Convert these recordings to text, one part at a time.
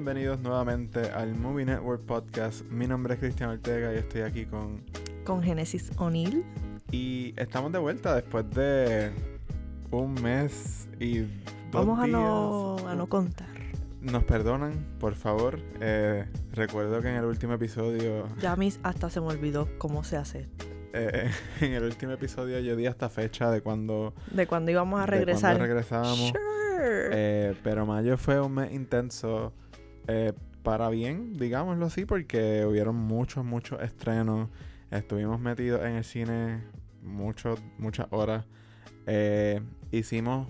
bienvenidos nuevamente al Movie Network Podcast. Mi nombre es Cristian Ortega y estoy aquí con... Con Genesis O'Neill. Y estamos de vuelta después de un mes y dos Vamos a días. no, a no contar. Nos perdonan, por favor. Eh, recuerdo que en el último episodio... Ya a mí hasta se me olvidó cómo se hace. eh, en el último episodio yo di hasta fecha de cuando... De cuando íbamos a de regresar. cuando regresábamos. Sure. Eh, pero mayo fue un mes intenso eh, para bien, digámoslo así, porque hubieron muchos, muchos estrenos. Estuvimos metidos en el cine muchos, muchas horas. Eh, hicimos,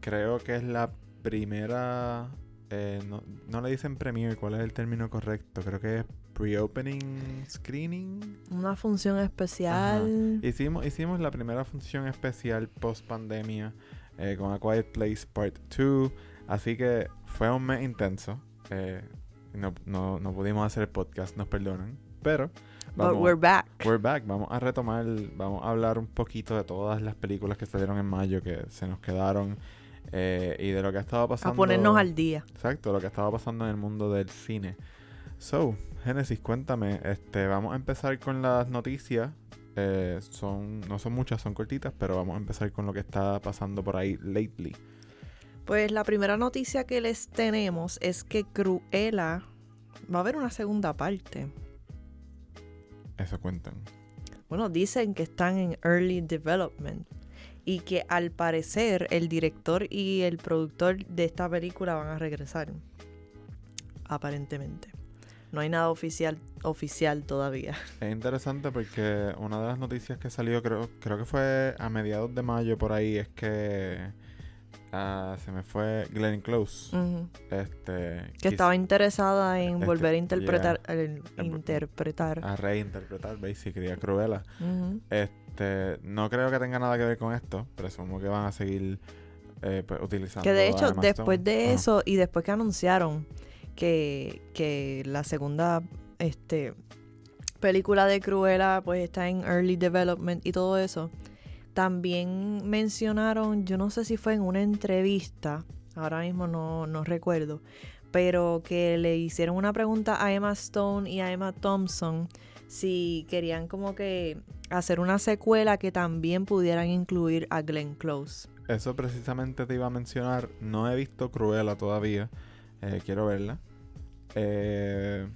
creo que es la primera, eh, no, no le dicen premiere, ¿cuál es el término correcto? Creo que es pre-opening screening. Una función especial. Hicimos, hicimos la primera función especial post pandemia eh, con A Quiet Place Part 2. Así que fue un mes intenso. Eh, no, no, no pudimos hacer el podcast, nos perdonan. Pero But vamos, we're back. we're back. Vamos a retomar, vamos a hablar un poquito de todas las películas que salieron en mayo que se nos quedaron. eh, y de lo que ha estado pasando. A ponernos al día. Exacto, lo que estaba pasando en el mundo del cine. So, Genesis, cuéntame, este, vamos a empezar con las noticias. Eh, son, no son muchas, son cortitas, pero vamos a empezar con lo que está pasando por ahí lately. Pues la primera noticia que les tenemos es que Cruella va a haber una segunda parte. Eso cuentan. Bueno, dicen que están en early development y que al parecer el director y el productor de esta película van a regresar. Aparentemente. No hay nada oficial oficial todavía. Es interesante porque una de las noticias que salió, creo, creo que fue a mediados de mayo por ahí, es que ah, se me fue Glenn Close. Este, Que estaba interesada en Este, volver a interpretar, yeah. el- interpretar. a reinterpretar, basically, a Cruella. Este, no creo que tenga nada que ver con esto. Presumo que van a seguir eh, pues, utilizando. Que de hecho, después de eso y después que anunciaron que, que la segunda este, película de Cruella pues está en early development y todo eso, también mencionaron, yo no sé si fue en una entrevista, ahora mismo no, no recuerdo, pero que le hicieron una pregunta a Emma Stone y a Emma Thompson si querían como que hacer una secuela que también pudieran incluir a Glenn Close. Eso precisamente te iba a mencionar. No he visto Cruella todavía. eh, quiero verla. Eh,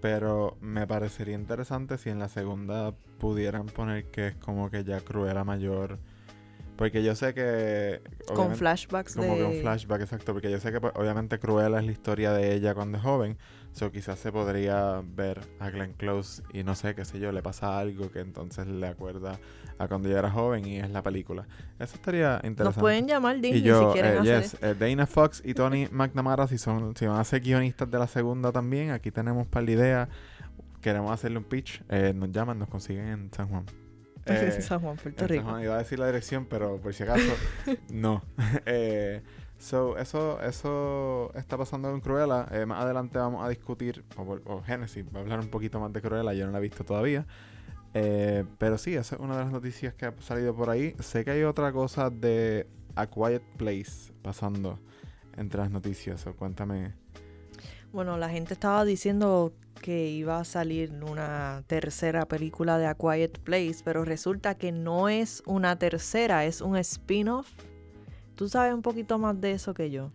pero me parecería interesante si en la segunda pudieran poner que es como que ya Cruella mayor. Porque yo sé que. Con flashbacks Como que un flashback, exacto. Porque yo sé que pues, obviamente Cruella es la historia de ella cuando es joven. So quizás se podría ver a Glenn Close y no sé, qué sé yo, le pasa algo que entonces le acuerda a cuando ella era joven y es la película. Eso estaría interesante. Nos pueden llamar Disney y yo, si quieren eh, hacer yes, eh, Dana Fox y Tony McNamara, si son, si van a ser guionistas de la segunda también, aquí tenemos para la idea. Queremos hacerle un pitch. eh, nos llaman, nos consiguen en San Juan. Eh, San Juan, Puerto en San Rico. Juan, iba a decir la dirección, pero por si acaso, no. eh, so, eso, eso está pasando con Cruella. Eh, más adelante vamos a discutir, o, o Genesis va a hablar un poquito más de Cruella, yo no la he visto todavía. Eh, pero sí, esa es una de las noticias que ha salido por ahí. Sé que hay otra cosa de A Quiet Place pasando entre las noticias. O cuéntame. Bueno, la gente estaba diciendo que iba a salir una tercera película de A Quiet Place, pero resulta que no es una tercera, es un spin-off. Tú sabes un poquito más de eso que yo.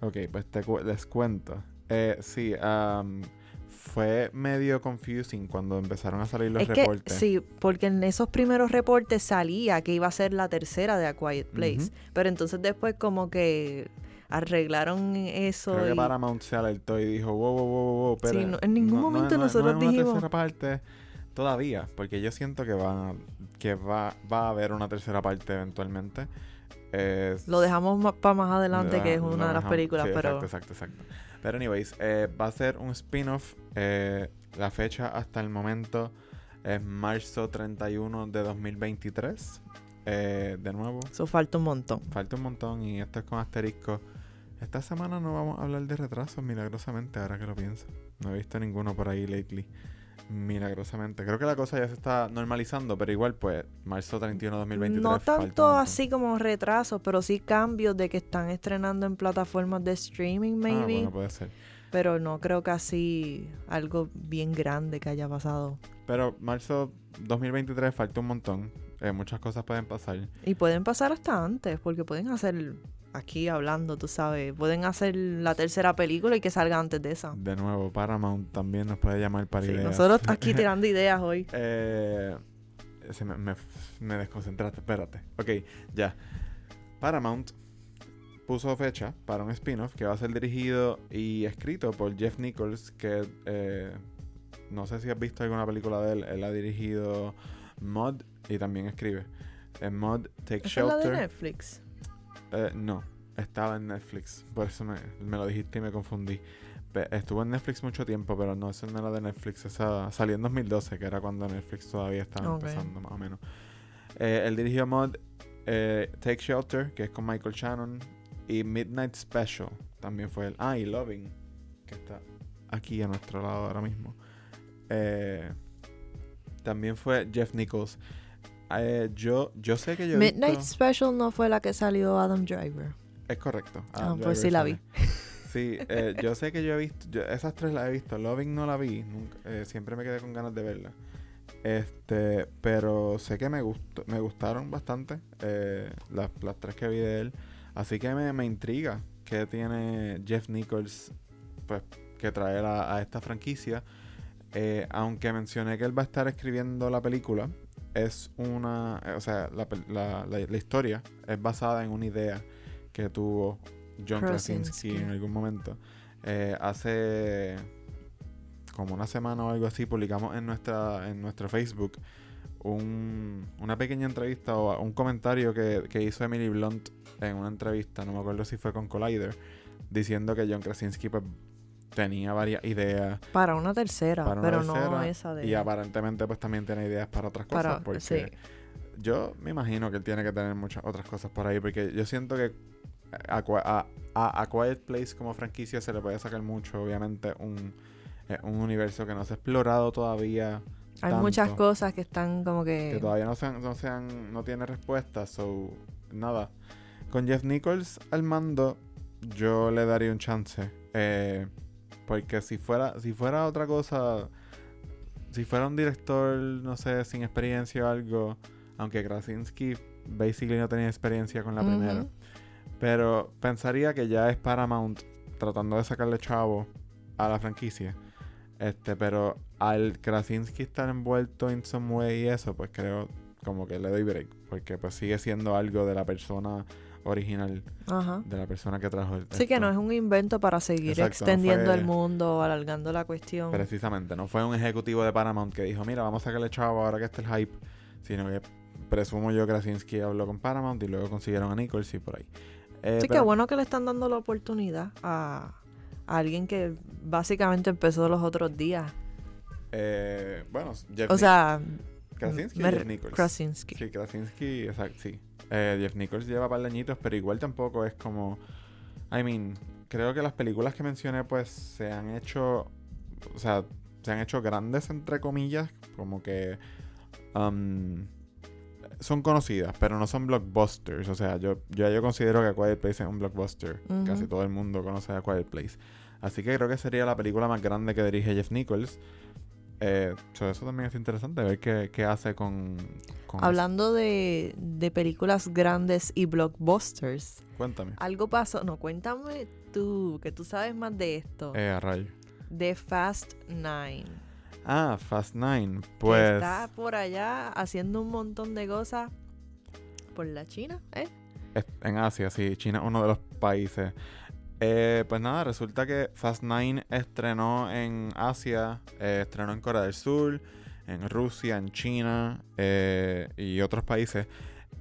Ok, pues te cu- les cuento. Eh, sí, am, fue medio confusing cuando empezaron a salir los es que reportes. sí, porque en esos primeros reportes salía que iba a ser la tercera de A Quiet Place, pero entonces después como que arreglaron eso Creo que y- Paramount se alertó y dijo, wow, wow, wow, wow, Sí, no- en ningún momento no, nosotros no es una dijimos- tercera parte todavía, porque yo siento que va, que va, va a haber una tercera parte eventualmente. Es- lo dejamos para más adelante, que es una de las películas, sí, pero... Exacto, exacto, exacto. Pero anyways, eh, va a ser un spin-off. eh, la fecha hasta el momento es marzo 31 de 2023. Eh, de nuevo, Eso falta un montón. Falta un montón y esto es con asterisco. Esta semana no vamos a hablar de retrasos, milagrosamente, ahora que lo pienso. No he visto ninguno por ahí lately. Milagrosamente. Creo que la cosa ya se está normalizando, pero igual, pues, marzo 31 de 2023. No tanto así como retrasos, pero sí cambios de que están estrenando en plataformas de streaming, Ah, maybe. bueno, puede ser. Pero no creo que así algo bien grande que haya pasado. Pero marzo 2023 falta un montón. Eh, muchas cosas pueden pasar. Y pueden pasar hasta antes, porque pueden hacer, aquí hablando, tú sabes, pueden hacer la tercera película y que salga antes de esa. De nuevo, Paramount también nos puede llamar para Sí, ideas. nosotros aquí tirando ideas hoy. Eh, se me, me, me desconcentraste, espérate. Ok, ya. Paramount puso fecha para un spin-off que va a ser dirigido y escrito por Jeff Nichols, que eh, no sé si has visto alguna película de él. Él ha dirigido Mod y también escribe. En Mod, Take ¿Esa es la de Shelter. Netflix? Eh, no, estaba en Netflix. Por eso me, me lo dijiste y me confundí. Estuvo en Netflix mucho tiempo, pero no, esa no era de Netflix. Esa salió en 2012, que era cuando Netflix todavía estaba empezando, más o menos. Eh, él dirigió Mod eh, Take Shelter, que es con Michael Shannon. Y Midnight Special, también fue él. Ah, y Loving, que está aquí a nuestro lado ahora mismo. Eh, también fue Jeff Nichols. Eh, yo, yo sé que yo Midnight visto- Special no fue la que salió Adam Driver. es correcto. Ah, pues sí la sale. Sí, eh, yo sé que yo he visto, yo- esas tres las he visto. Loving no la vi, nunca, eh, siempre me quedé con ganas de verla. Este, pero sé que me gustó, me gustaron bastante eh, las, las tres que vi de él. Así que me, me intriga que tiene Jeff Nichols, pues, que traer a, a esta franquicia. Eh, aunque mencioné que él va a estar escribiendo la película, es una, eh, o sea, la, la- la- la historia es basada en una idea que tuvo John Krasinski Krasinski. en algún momento. Eh, hace como una semana o algo así publicamos en nuestra en nuestro Facebook un- una pequeña entrevista o un comentario que, que hizo Emily Blunt en una entrevista, no me acuerdo si fue con Collider, diciendo que John Krasinski pues, tenía varias ideas. Para una tercera, para una pero no esa de... y aparentemente pues también tiene ideas para otras cosas para, porque sí. yo me imagino que él tiene que tener muchas otras cosas por ahí porque yo siento que a, Qui- a, a- a Quiet Place como franquicia se le puede sacar mucho obviamente un, eh, un universo que no se ha explorado todavía Hay tanto, muchas cosas que están como que... que todavía no se han- no se han- no tiene respuesta so nada. Con Jeff Nichols al mando yo le daría un chance. Eh, porque si fuera si fuera otra cosa si fuera un director no sé sin experiencia o algo aunque Krasinski basically no tenía experiencia con la primera pero pensaría que ya es Paramount tratando de sacarle chavo a la franquicia. Este pero al Krasinski estar envuelto en some way y eso pues creo como que le doy break porque pues sigue siendo algo de la persona original Ajá. de la persona que trajo el Sí que no es un invento para seguir Exacto, no extendiendo fue- el mundo, alargando la cuestión. Precisamente, no fue un ejecutivo de Paramount que dijo, mira, vamos a sacarle chavo ahora que está el hype, sino que presumo yo que Krasinski habló con Paramount y luego consiguieron a Nichols y por ahí. Eh, sí, que pero- bueno que le están dando la oportunidad a, a alguien que básicamente empezó los otros días. eh, bueno, Jeff O sea, Krasinski y me- Jeff Nichols. Krasinski. Sí, Krasinski, exacto, sí. Eh, Jeff Nichols lleva par de añitos, pero igual tampoco es como... I mean, creo que las películas que mencioné pues se han hecho... O sea, se han hecho grandes entre comillas, como que... um, son conocidas, pero no son blockbusters. O sea, yo, yo, yo considero que A Quiet Place es un blockbuster. Casi todo el mundo conoce a Quiet Place. Así que creo que sería la película más grande que dirige Jeff Nichols. Eh, so eso también es interesante, ver qué, qué hace con... con Hablando de, de películas grandes y blockbusters. Cuéntame. algo pasó. No, cuéntame tú, que tú sabes más de esto. Eh, a rayo. De Fast Nine. Ah, Fast Nine. que Pues. está por allá haciendo un montón de cosas por la China, ¿eh? En Asia, sí. China es uno de los países. Eh, pues nada, resulta que Fast Nine estrenó en Asia, eh, estrenó en Corea del Sur, en Rusia, en China eh, y otros países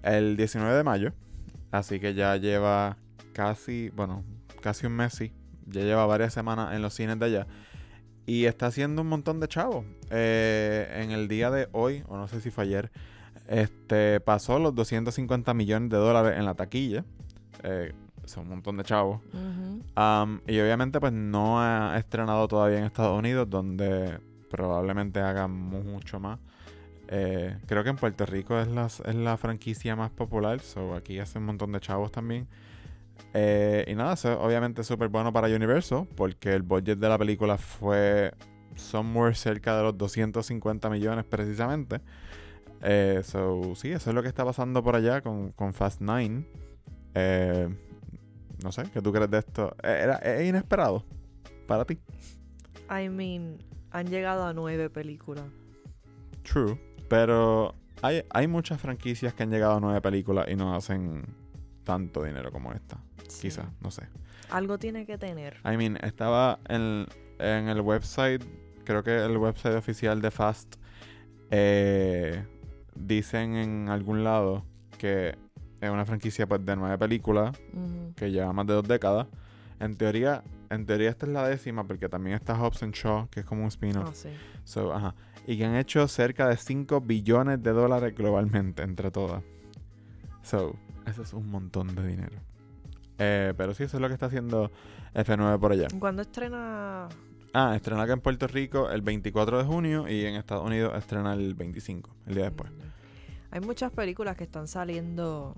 el 19 de mayo. Así que ya lleva casi, bueno, casi un mes, sí. Ya lleva varias semanas en los cines de allá. Y está haciendo un montón de chavos. Eh, en el día de hoy, o no sé si fue ayer, este pasó los 250 millones de dólares en la taquilla. Son un montón de chavos. Y obviamente pues no ha estrenado todavía en Estados Unidos, donde probablemente haga mu- mucho más. Eh, creo que en Puerto Rico es la, es la franquicia más popular, so aquí hace un montón de chavos también. Eh, y nada, eso es obviamente súper bueno para Universal porque el budget de la película fue somewhere cerca de los 250 millones precisamente. Eh, so, sí, eso es lo que está pasando por allá con, con Fast 9. Eh, no sé, ¿qué tú crees de esto? Eh, Era, ¿Es inesperado para ti? I mean, han llegado a nueve películas. True. Pero hay, hay muchas franquicias que han llegado a nueve películas y no hacen tanto dinero como esta. Sí. Quizás, no sé. Algo tiene que tener. I mean, estaba en, en el website, creo que el website oficial de Fast, eh, dicen en algún lado que es una franquicia pues, de nueve películas que lleva más de dos décadas. En teoría, en teoría esta es la décima porque también está Hobbs and Shaw, que es como un spin-off. Ah, sí. So, ajá. Y que han hecho cerca de 5 billones de dólares globalmente entre todas. So, eso es un montón de dinero. Eh, pero sí, eso es lo que está haciendo F9 por allá. ¿Cuándo estrena? Ah, estrena acá en Puerto Rico el 24 de junio y en Estados Unidos estrena el 25, el día después. Hay muchas películas que están saliendo,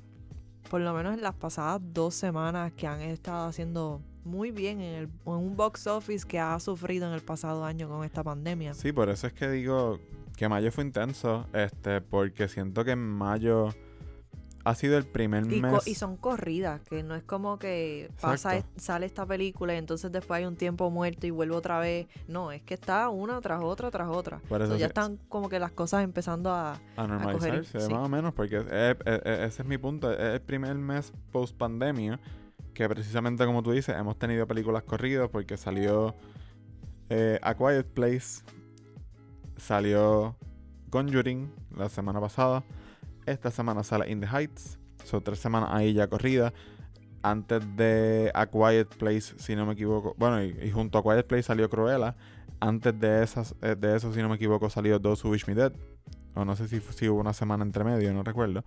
por lo menos en las pasadas dos semanas, que han estado haciendo muy bien en, el, en un box office que ha sufrido en el pasado año con esta pandemia. Sí, por eso es que digo que mayo fue intenso, este, porque siento que en mayo ha sido el primer Y, mes. y son corridas, que no es como que pasa Exacto. sale esta película y entonces después hay un tiempo muerto y vuelve otra vez. No, es que está una tras otra tras otra. Por eso So, ya están como que las cosas empezando a... a normalizarse, más o menos, porque es- es- es- ese es mi punto. Es el primer mes post pandemia que precisamente como tú dices, hemos tenido películas corridas porque salió eh, A Quiet Place, salió Conjuring la semana pasada, esta semana sale In the Heights, son tres semanas ahí ya corridas. Antes de A Quiet Place, si no me equivoco, bueno, y, y junto a Quiet Place salió Cruella. Antes de esas, eh, de eso, si no me equivoco, salió Those Who Wish Me Dead. O no sé si, si hubo una semana entre medio, no recuerdo.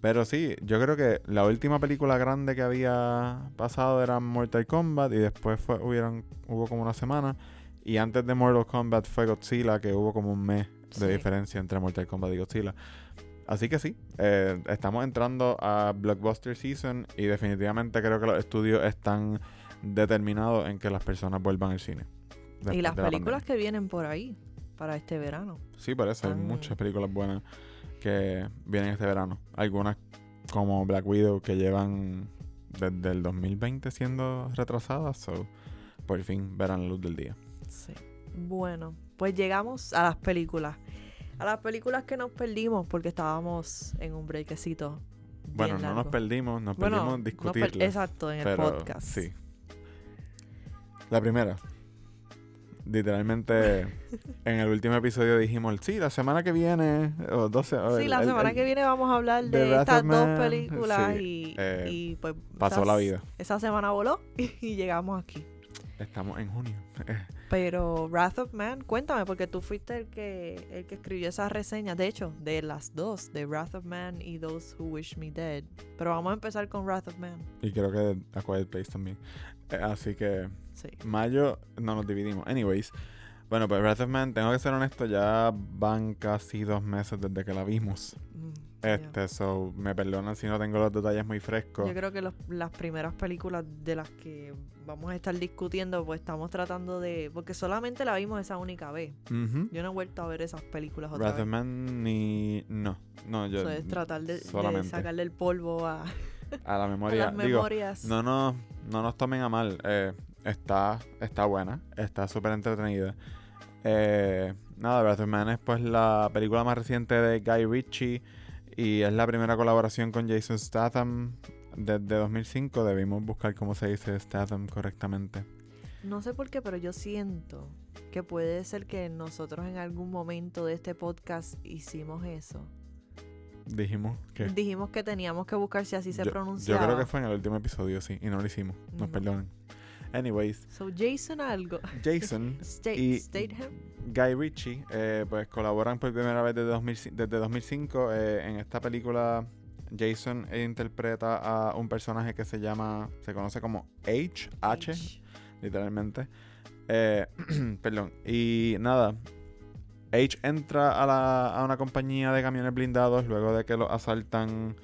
Pero sí, yo creo que la última película grande que había pasado era Mortal Kombat y después fue, hubieron, hubo como una semana. Y antes de Mortal Kombat fue Godzilla, que hubo como un mes de Sí. diferencia entre Mortal Kombat y Godzilla. Así que sí, eh, estamos entrando a Blockbuster Season y definitivamente creo que los estudios están determinados en que las personas vuelvan al cine. y las la películas pandemia. que vienen por ahí para este verano. Sí, por eso hay muchas películas buenas que vienen este verano. Algunas como Black Widow que llevan desde el 2020 siendo retrasadas, so por fin verán la luz del día. Sí. Bueno, pues llegamos a las películas. A las películas que nos perdimos porque estábamos en un bien Bueno, no nos perdimos, nos Bueno, perdimos nos per- discutirlas. exacto, en el podcast. Sí. La primera. Literalmente, en el último episodio dijimos, sí, la semana que viene, o 12, o Sí, el- la semana el- que viene vamos a hablar de estas dos películas sí, y, eh, y, pues pasó esas- la vida. Esa semana voló y llegamos aquí. Estamos en junio. Pero Wrath of Man, cuéntame, porque tú fuiste el que, el que escribió esas reseñas, de hecho, de las dos, de Wrath of Man y Those Who Wish Me Dead. Pero vamos a empezar con Wrath of Man. Y creo que A Quiet Place también. Eh, así que Sí. mayo no nos dividimos. Anyways, bueno, pues Wrath of Man, tengo que ser honesto, ya van casi dos meses desde que la vimos. Mm. Este, so, me perdonan si no tengo los detalles muy frescos. Yo creo que los- las primeras películas de las que vamos a estar discutiendo, pues estamos tratando de... Porque solamente la vimos esa única vez. Yo no he vuelto a ver esas películas otra Wrath vez. ni... No, no, yo... Eso es tratar de, sacarle el polvo a, A la a memoria. las Digo, memorias. no, no, no nos tomen a mal. eh, está, está buena, está súper entretenida. Eh, nada, Wrath of Man es pues la película más reciente de Guy Ritchie y es la primera colaboración con Jason Statham desde 2005. Debimos buscar cómo se dice Statham correctamente. No sé por qué, pero yo siento que puede ser que nosotros en algún momento de este podcast hicimos eso. Dijimos que... Dijimos que teníamos que buscar si así se yo, yo pronunciaba. creo que fue en el último episodio, sí, y no lo hicimos. Nos No. perdonen. Anyways, So, Jason algo. Jason Sta- Y- Statham. Guy Ritchie, eh, pues colaboran por primera vez desde, 2000 desde 2005. eh, en esta película, Jason interpreta a un personaje que se llama, se conoce como H, H, H. literalmente. Eh, perdón. Y nada, H entra a, la- a una compañía de camiones blindados luego de que lo asaltan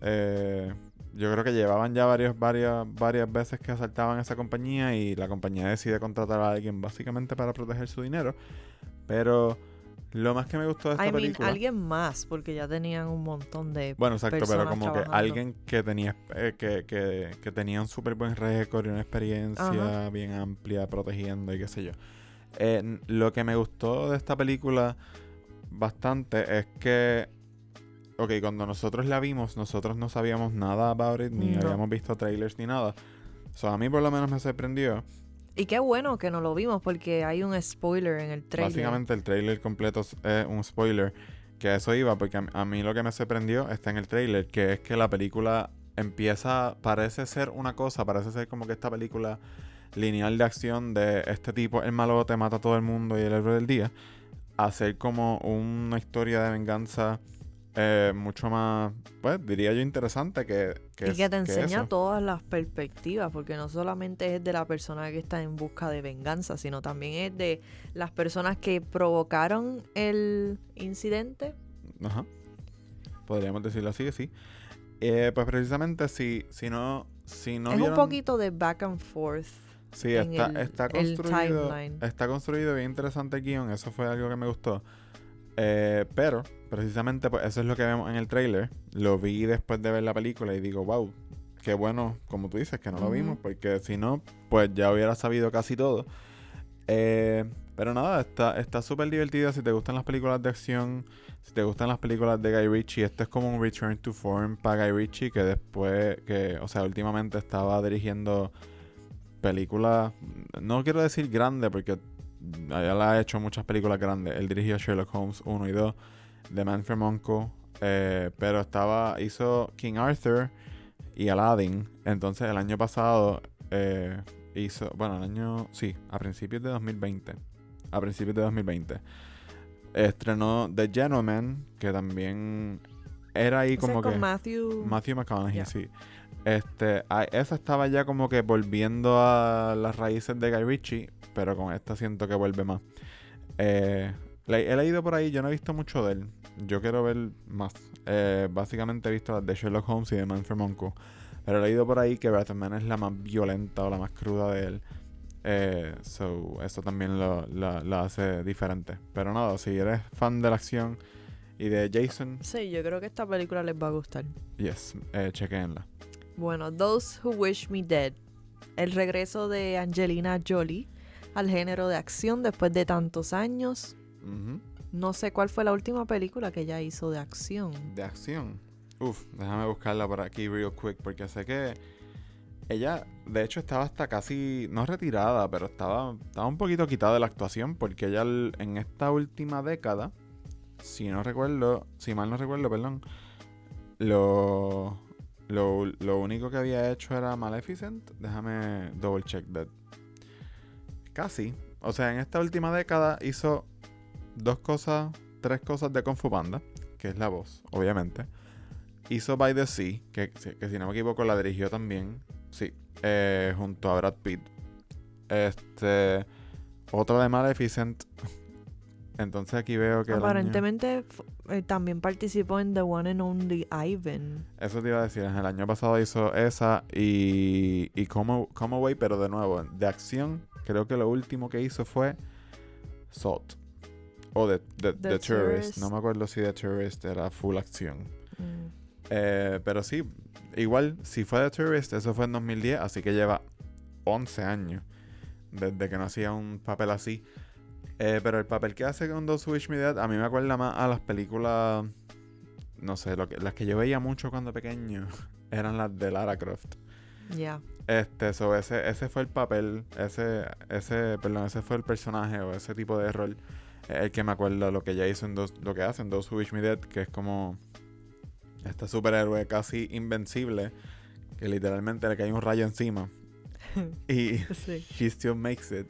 eh, yo creo que llevaban ya varios, varias, varias veces que asaltaban esa compañía y la compañía decide contratar a alguien básicamente para proteger su dinero. Pero lo más que me gustó de esta I mean, película... alguien más, porque ya tenían un montón de Bueno, exacto, pero como que alguien que tenía eh, que, que, que tenía un súper buen récord y una experiencia Ajá. bien amplia protegiendo y qué sé yo. Eh, lo que me gustó de esta película bastante es que, ok, cuando nosotros la vimos, nosotros no sabíamos nada about it, ni No. habíamos visto trailers ni nada. So, a mí por lo menos me sorprendió. Y qué bueno que no lo vimos, porque hay un spoiler en el trailer. Básicamente el trailer completo es es un spoiler. Que eso iba, porque a, a mí lo que me sorprendió está en el trailer, que es que la película empieza, parece ser una cosa, parece ser como que esta película lineal de acción de este tipo, el malo te mata a todo el mundo y el héroe del día, a ser como una historia de venganza eh, mucho más, pues diría yo interesante que... que y que te enseña todas las perspectivas, porque no solamente es de la persona que está en busca de venganza, sino también es de las personas que provocaron el incidente. Ajá. Podríamos decirlo así, sí. Eh, pues precisamente si, si no, si no es vieron- un poquito de back and forth. Sí, está, el- está construido. timeline. Está construido bien interesante el guion. Eso fue algo que me gustó. Eh, pero, precisamente, pues eso es lo que vemos en el trailer. Lo vi después de ver la película y digo, wow, qué bueno, como tú dices, que no lo vimos. Porque si no, pues ya hubiera sabido casi todo. Eh, pero nada, está está súper divertida. Si te gustan las películas de acción, si te gustan las películas de Guy Ritchie, esto es como un return to form para Guy Ritchie, que después, que, o sea, últimamente estaba dirigiendo películas, no quiero decir grande porque le ha hecho muchas películas grandes. Él dirigió Sherlock Holmes 1 y 2, The Man from Uncle, eh, pero estaba, hizo King Arthur y Aladdin. Entonces el año pasado eh, hizo, bueno, el año, sí, a principios de 2020. A principios de 2020. Estrenó The Gentleman, que también era ahí como con que... Matthew. Matthew McConaughey, sí. Este, a- esa estaba ya como que volviendo a las raíces de Guy Ritchie, pero con esta siento que vuelve más. Eh, he leído por ahí, yo no he visto mucho de él. Yo quiero ver más. Eh, básicamente he visto las de Sherlock Holmes y de Man from Uncle. Pero he leído por ahí que Breath of Man es la más violenta o la más cruda de él. Eh, so, eso también lo, la- la hace diferente. Pero nada, si eres fan de la acción y de Jason, Sí, yo creo que esta película les va a gustar. yes, eh, chequenla. Bueno, Those Who Wish Me Dead. El regreso de Angelina Jolie al género de acción después de tantos años. No sé cuál fue la última película que ella hizo de acción. De acción. Uf, déjame buscarla por aquí real quick porque sé que ella, de hecho, estaba hasta casi, no retirada, pero estaba, estaba un poquito quitada de la actuación porque ella en esta última década, si no recuerdo, si mal no recuerdo, perdón, lo, lo, lo único que había hecho era Maleficent. Déjame double check that. Casi. O sea, en esta última década hizo dos cosas, tres cosas de Kung Panda, que es la voz, obviamente. Hizo By the Sea, que, que si no me equivoco la dirigió también. Sí, eh, junto a Brad Pitt. Este. Otra de Maleficent. Entonces aquí veo que. Aparentemente eh, también participó en The One and Only Ivan. Eso te iba a decir. El año pasado hizo esa y. Y Come, Come Away, pero de nuevo, de acción. Creo que lo último que hizo fue. Salt. O The, The, The The Tourist. Tourist. No me acuerdo si The Tourist era full acción. Mm. Eh, pero sí, igual, si fue The Tourist, eso fue en 2010, así que lleva 11 años desde que no hacía un papel así. Eh, pero el papel que hace con Who Wish Me Dead a mí me acuerda más a las películas, no sé, lo que, las que yo veía mucho cuando pequeño eran las de Lara Croft. Ya. Este, so ese, ese fue el papel, ese, ese, perdón, ese fue el personaje o ese tipo de rol. eh, El que me acuerda lo que ella hizo en dos, lo que hace en Those Who Wish Me Dead, que es como este superhéroe casi invencible, que literalmente le cae un rayo encima. y Sí. she still makes it.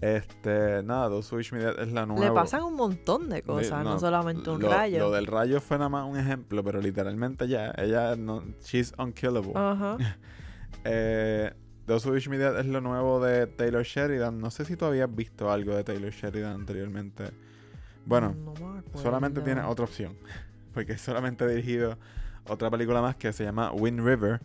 Este, nada, Those Who Wish Me Dead es la nueva. Le pasan un montón de cosas, no, no, solamente un lo, rayo. Lo del rayo fue nada más un ejemplo, pero literalmente ya, ella no, she's unkillable. Ajá. Eh, Those Who Wish Me Dead es lo nuevo de Taylor Sheridan. No sé si tú habías visto algo de Taylor Sheridan anteriormente. Bueno, No acuerdo. solamente tiene otra opción. Porque solamente ha dirigido otra película más que se llama Wind River.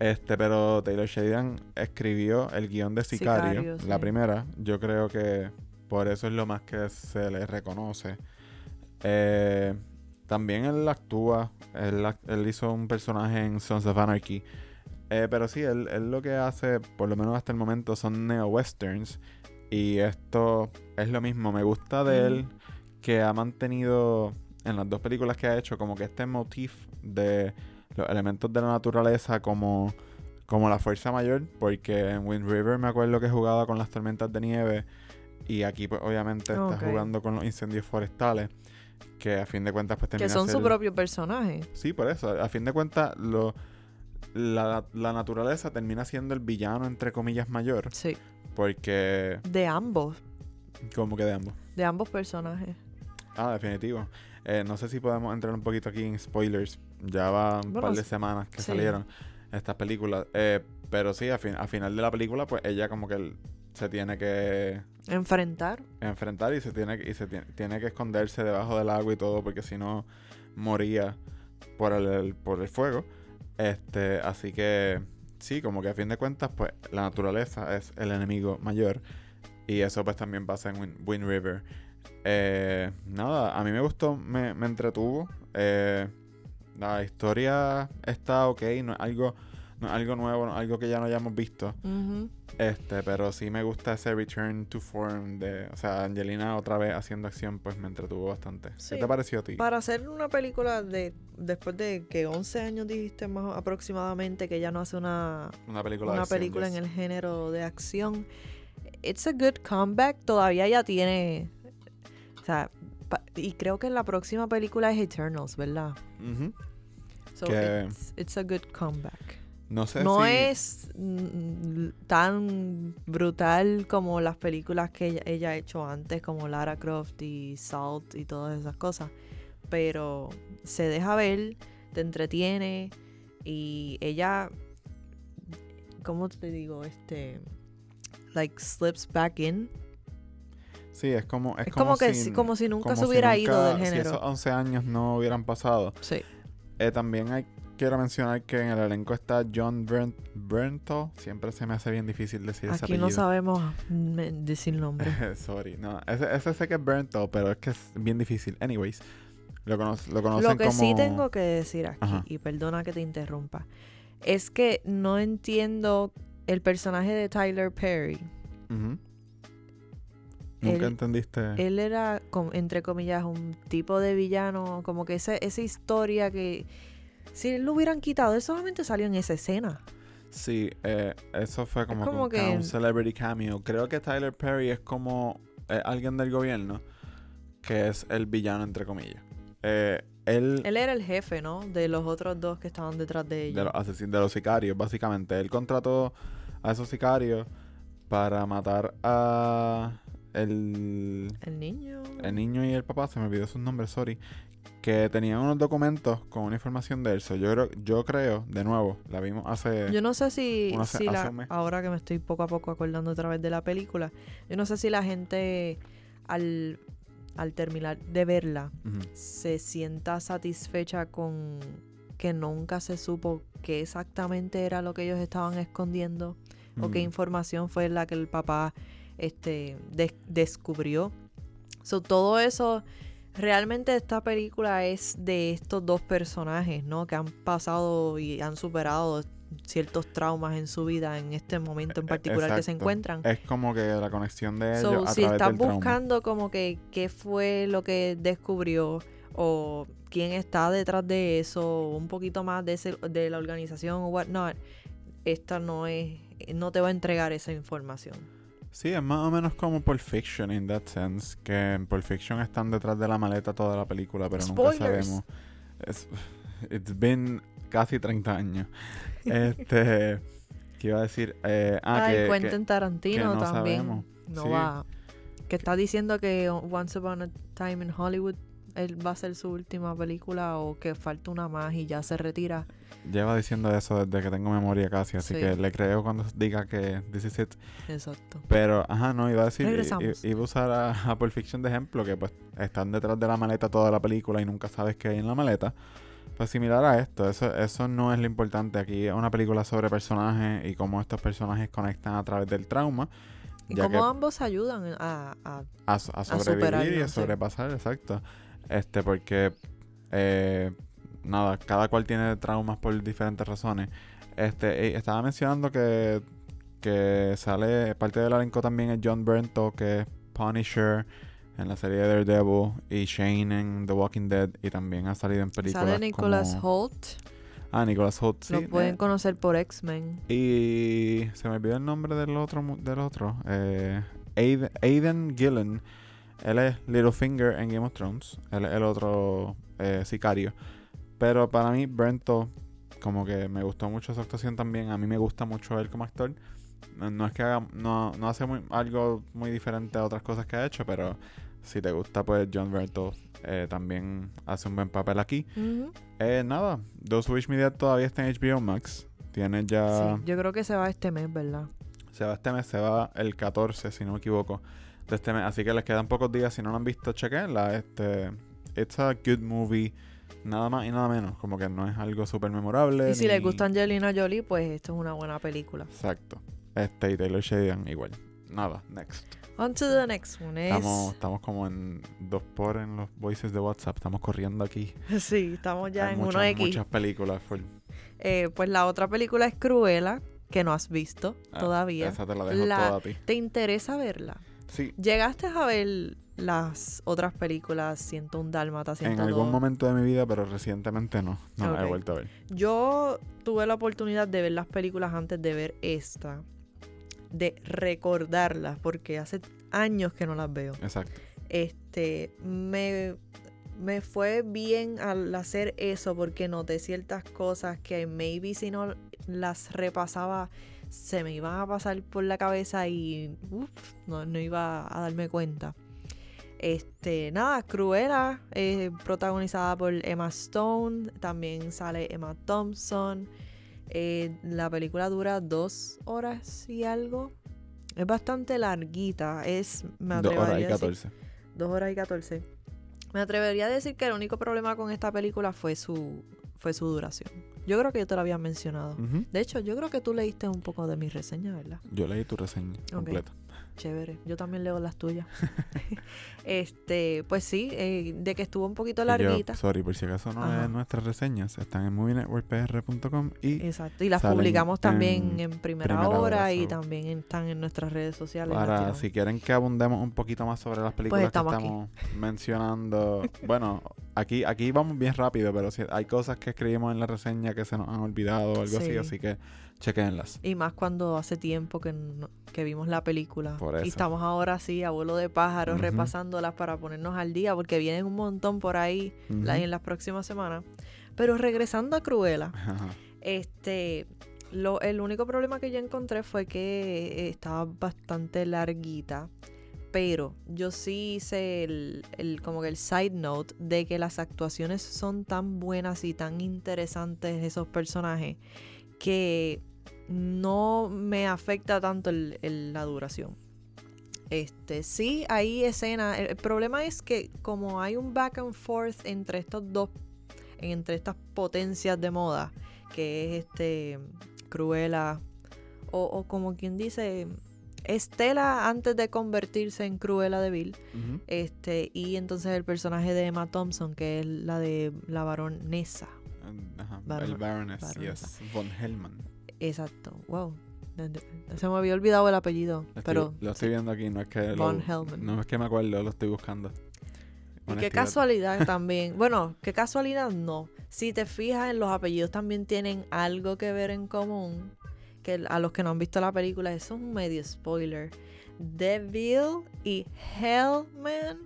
Este, pero Taylor Sheridan escribió el guion de Sicario, Sicario, la sí. primera. Yo creo que por eso es lo más que se le reconoce. Eh, también él actúa, él, ac- él hizo un personaje en Sons of Anarchy. Eh, pero sí, él, él lo que hace, por lo menos hasta el momento, son neo-westerns. Y esto es lo mismo. Me gusta de él que ha mantenido en las dos películas que ha hecho como que este motif de los elementos de la naturaleza como, como la fuerza mayor. Porque en Wind River me acuerdo que jugaba con las tormentas de nieve. Y aquí pues obviamente está Ok. jugando con los incendios forestales. Que a fin de cuentas pues Que termina son su ser- propio personaje. Sí, por eso. A fin de cuentas, lo, la, la naturaleza termina siendo el villano, entre comillas, mayor. Sí. Porque, De ambos. como que de ambos. De ambos personajes. Ah, definitivo. Eh, no sé si podemos entrar un poquito aquí en spoilers. Ya va un Bueno, par de semanas que Sí. salieron estas películas. Eh, pero sí, a, fin, a final de la película, pues ella como que se tiene que Enfrentar. enfrentar y se tiene que- y se tiene, tiene que esconderse debajo del agua y todo porque si no moría por el, el- por el fuego este así que sí como que a fin de cuentas pues la naturaleza es el enemigo mayor y eso pues también pasa en Wind, Wind River Eh, nada a mí me gustó me, me entretuvo Eh, la historia está ok no es algo no es algo nuevo no es algo que ya no hayamos visto este, pero sí me gusta ese return to form de, o sea, Angelina otra vez haciendo acción, pues me entretuvo bastante. Sí. ¿Qué te pareció a ti? Para hacer una película de después de que 11 años dijiste más aproximadamente que ya no hace una, Una película de una acción, película yes. en el género de acción. It's a good comeback. Todavía ya tiene. O sea, y creo que la próxima película es Eternals, ¿verdad? Ujú. So Que- it's, it's a good comeback. No sé No si... es mm, tan brutal como las películas que ella, ella ha hecho antes, como Lara Croft y Salt y todas esas cosas. Pero se deja ver, te entretiene y ella, ¿cómo te digo? Este, like slips back in. Sí, es como... Es, Es, como, que si, si, como si nunca como se si hubiera ido del Si género. esos 11 años no hubieran pasado. Sí. Eh, también hay, quiero mencionar que en el elenco está John Brent, Brento. Siempre se me hace bien difícil decir ese Aquí apellido. no sabemos decir nombre. Sorry, no. Ese, ese sé que es Brento, pero es que es bien difícil. Anyways, lo, cono- lo conocen Lo que como... sí tengo que decir aquí, Ajá. y perdona que te interrumpa, es que no entiendo el personaje de Tyler Perry. Ujú. Nunca Él- entendiste. Él era, entre comillas, un tipo de villano, como que ese, esa historia que si lo hubieran quitado, él solamente salió en esa escena. Sí, eh, eso fue como, como que que- un celebrity cameo. Creo que Tyler Perry es como eh, alguien del gobierno que es el villano, entre comillas. Eh, él, Él era el jefe, ¿no? De los otros dos que estaban detrás de de ella. los asesinos, de los sicarios, básicamente. Él contrató a esos sicarios para matar a el, El niño. el niño y el papá, se me olvidó sus nombres, sorry, que tenían unos documentos con una información de él. So, yo, creo, yo creo, de nuevo, la vimos hace... Yo no sé si, hace- si hace la, ahora que me estoy poco a poco acordando otra vez de la película, yo no sé si la gente al, al terminar de verla se sienta satisfecha con que nunca se supo qué exactamente era lo que ellos estaban escondiendo o qué información fue la que el papá este des- descubrió. So, todo eso realmente esta película es de estos dos personajes, ¿no? Que han pasado y han superado ciertos traumas en su vida en este momento en particular que se encuentran. Es como que la conexión de ellos So, a si través estás del trauma. buscando como que qué fue lo que descubrió o quién está detrás de eso, un poquito más de, ese- de la organización o whatnot, esta no es, no te va a entregar esa información. Sí, es más o menos como Pulp Fiction in that sense, que en Pulp Fiction están detrás de la maleta toda la película, pero nunca sabemos. Es- it's been casi 30 años. Este, ¿qué iba a decir? Eh, ah, Ay, que, que- Quentin Tarantino que no también sabemos. no Sí. va. Que está diciendo que Once Upon a Time in Hollywood él va a ser su última película o que falta una más y ya se retira. lleva diciendo eso desde que tengo memoria casi, así Sí. que le creo cuando diga que this is it. Exacto. Pero, ajá, no, iba a decir, i- iba a usar a, a Pulp Fiction de ejemplo, que pues están detrás de la maleta toda la película y nunca sabes qué hay en la maleta. Pues similar a esto, eso, eso no es lo importante. Aquí es una película sobre personajes y cómo estos personajes conectan a través del trauma. Y cómo ambos ayudan a, a- a, so- a sobrevivir y a sí. sobrepasar, exacto. Este, porque eh, nada, cada cual tiene traumas por diferentes razones. Este, estaba mencionando que, que sale, parte del elenco también es John Bernto, que es Punisher en la serie de Daredevil, y Shane en The Walking Dead, y también ha salido en películas Sale Nicholas como... Holt. Ah, Nicholas Holt, sí. Lo pueden conocer por X-Men. y se me olvidó el nombre del otro, del otro. Eh, Aiden, Aiden Gillen. Él es Littlefinger en Game of Thrones. Él es el otro eh, sicario. Pero para mí, Brento, como que me gustó mucho su actuación también. A mí me gusta mucho él como actor. No, no es que haga, no, no hace muy- algo muy diferente a otras cosas que ha hecho, pero si te gusta, pues John Brento eh, también hace un buen papel aquí. Eh, nada, Those Wish Me Dead todavía está en HBO Max. Tiene ya. Sí, yo creo que se va este mes, ¿verdad? Se va este mes, se va el 14, si no me equivoco, de este mes. Así que les quedan pocos días. Si no lo han visto, chequenla. Este, it's a good movie. Nada más y nada menos. Como que no es algo súper memorable. Y si ni- les gusta Angelina Jolie, pues esto es una buena película. Exacto. Este y Taylor Sheridan igual. Nada, next. On to the next one. Es... Estamos, estamos como en dos por en los voices de WhatsApp. Estamos corriendo aquí. Sí, estamos ya Hay en muchas, 1X. muchas películas. full. Eh, pues la otra película es Cruella, que no has visto Ah, todavía. Esa te la dejo La- toda a ti. ¿Te interesa verla? Sí, ¿Llegaste a ver las otras películas 101 Dálmata, en 102? algún momento de mi vida, pero recientemente no. No la he vuelto a ver. Yo tuve la oportunidad de ver las películas antes de ver esta. De recordarlas, porque hace años que no las veo. Exacto. Este, me, me fue bien al hacer eso porque noté ciertas cosas que maybe si no las repasaba se me iban a pasar por la cabeza y uf, no, no iba a darme cuenta. Este, nada, Cruella, eh, protagonizada por Emma Stone, también sale Emma Thompson. Eh, la película dura dos horas y algo. Es bastante larguita, es, me Dos horas y 14. Dos horas y 14. Me atrevería a decir que el único problema con esta película fue su, fue su duración. Yo creo que yo te lo había mencionado. De hecho, yo creo que tú leíste un poco de mi reseña, ¿verdad? Yo leí tu reseña completa. Chévere. Yo también leo las tuyas. este, pues sí, eh, de que estuvo un poquito yo, larguita. sorry, por si acaso no Ajá. es nuestras reseñas. Están en movienetworkpr.com y Exacto. Y las publicamos también en en, primera, primera hora, hora, y también están en nuestras redes sociales. para si quieren que abundemos un poquito más sobre las películas que Pues estamos mencionando. bueno, aquí aquí vamos bien rápido, pero si hay cosas que escribimos en la reseña que se nos han olvidado o algo así, Sí. así que chequenlas. Y más cuando hace tiempo que, no- que vimos la película. Por Y eso. estamos ahora sí, abuelo de pájaros, repasándolas para ponernos al día, porque vienen un montón por ahí en las próximas semanas. Pero regresando a Cruella, Ajá. este, lo, el único problema que yo encontré fue que eh, estaba bastante larguita. Pero yo sí hice el, el- como que el side note de que las actuaciones son tan buenas y tan interesantes esos personajes que no me afecta tanto el- el- la duración. Este, sí, hay escenas. El, el problema es que como hay un back and forth entre estos dos, entre estas potencias de moda, que es este Cruella, o, o como quien dice, Estela antes de convertirse en Cruella de Vil, este, y entonces el personaje de Emma Thompson, que es la de la baronesa. Baron- el Baroness, Baronesa. yes. Von Hellman. Exacto, wow. Se me había olvidado el apellido, Lo estoy, pero lo estoy viendo aquí, no es que Von no es que me acuerdo, lo estoy buscando. Y qué casualidad también. Bueno, qué casualidad no. Si te fijas en los apellidos también tienen algo que ver en común. Que a los que no han visto la película, eso es un medio spoiler. Devil y Hellman.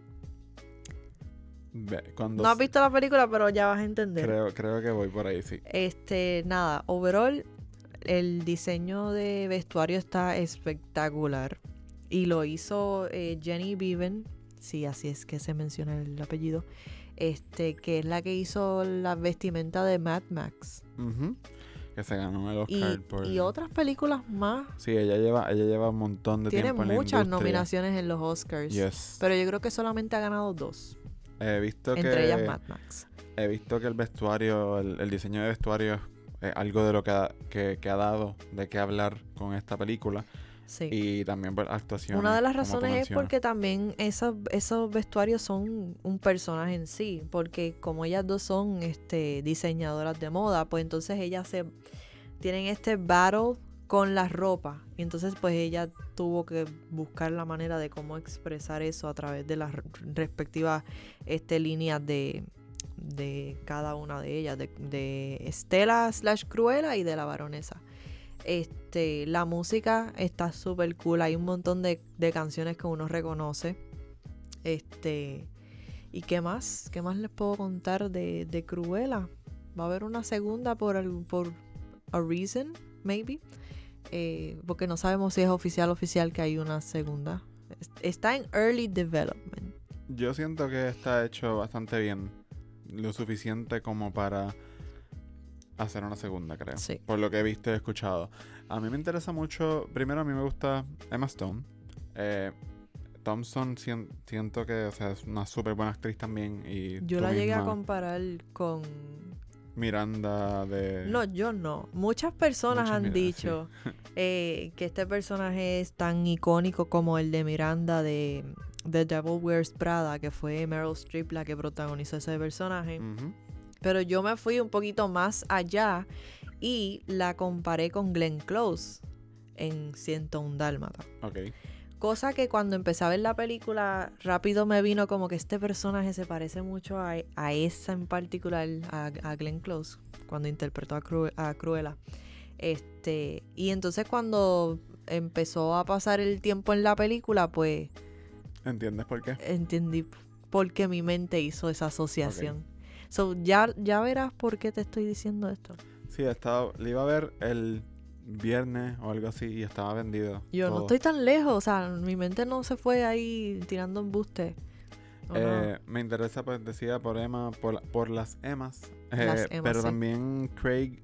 Cuando No has visto la película, pero ya vas a entender. creo, creo que voy por ahí, sí. Este, nada, overall, el diseño de vestuario está espectacular. Y lo hizo eh, Jenny Beaven, sí, así es que se menciona el apellido. Este, que es la que hizo la vestimenta de Mad Max. Que se ganó el Y, Oscar por... y otras películas más. Sí, ella lleva, ella lleva un montón de Tiene tiempo en muchas nominaciones en los Oscars. Yes. Pero yo creo que solamente ha ganado dos. He visto Entre que ellas Mad Max. he visto que el vestuario, el, el diseño de vestuario es algo de lo que ha, que, que ha dado de qué hablar con esta película. Sí. Y también por actuaciones. Una de las razones es porque también esos, esos vestuarios son un personaje en sí, porque como ellas dos son este, diseñadoras de moda, pues entonces ellas se tienen este battle con la ropa y entonces pues ella tuvo que buscar la manera de cómo expresar eso a través de las re- respectivas este, líneas de, de cada una de ellas, de, de Estela slash Cruella y de la baronesa. Este, la música está súper cool. Hay un montón de, de canciones que uno reconoce. Este. ¿Y qué más? ¿Qué más les puedo contar de, de Cruella? Va a haber una segunda por, el- por a reason, maybe. Eh, porque no sabemos si es oficial oficial que hay una segunda. Es- Está en early development. Yo siento que está hecho bastante bien. Lo suficiente como para hacer una segunda, creo. Sí. Por lo que he visto y escuchado. A mí me interesa mucho. Primero, a mí me gusta Emma Stone. Eh, Thompson sien- siento que o sea, es una súper buena actriz también. Y Yo la llegué a comparar con Miranda de. No, yo no. Muchas personas Muchas han sí. dicho eh, que este personaje es tan icónico como el de Miranda de The Devil Wears Prada, que fue Meryl Streep la que protagonizó ese personaje. Pero yo me fui un poquito más allá y la comparé con Glenn Close en 101 Dálmata. Ok. Cosa que cuando empecé a ver la película, rápido me vino como que este personaje se parece mucho a, a esa en particular, a, a Glenn Close, cuando interpretó a, Cru- a Cruella. Este, y entonces cuando empezó a pasar el tiempo en la película, pues ¿Entiendes por qué? entendí por qué mi mente hizo esa asociación. So, ya, ya verás por qué te estoy diciendo esto. Sí, estaba, le iba a ver el viernes o algo así y estaba vendido. Yo no todo. estoy tan lejos, o sea, mi mente no se fue ahí tirando embuste. ¿o no? Eh, me interesa, pues decía por Emma, por, por las Emas. eh, Las Emmas, pero sí. también Craig.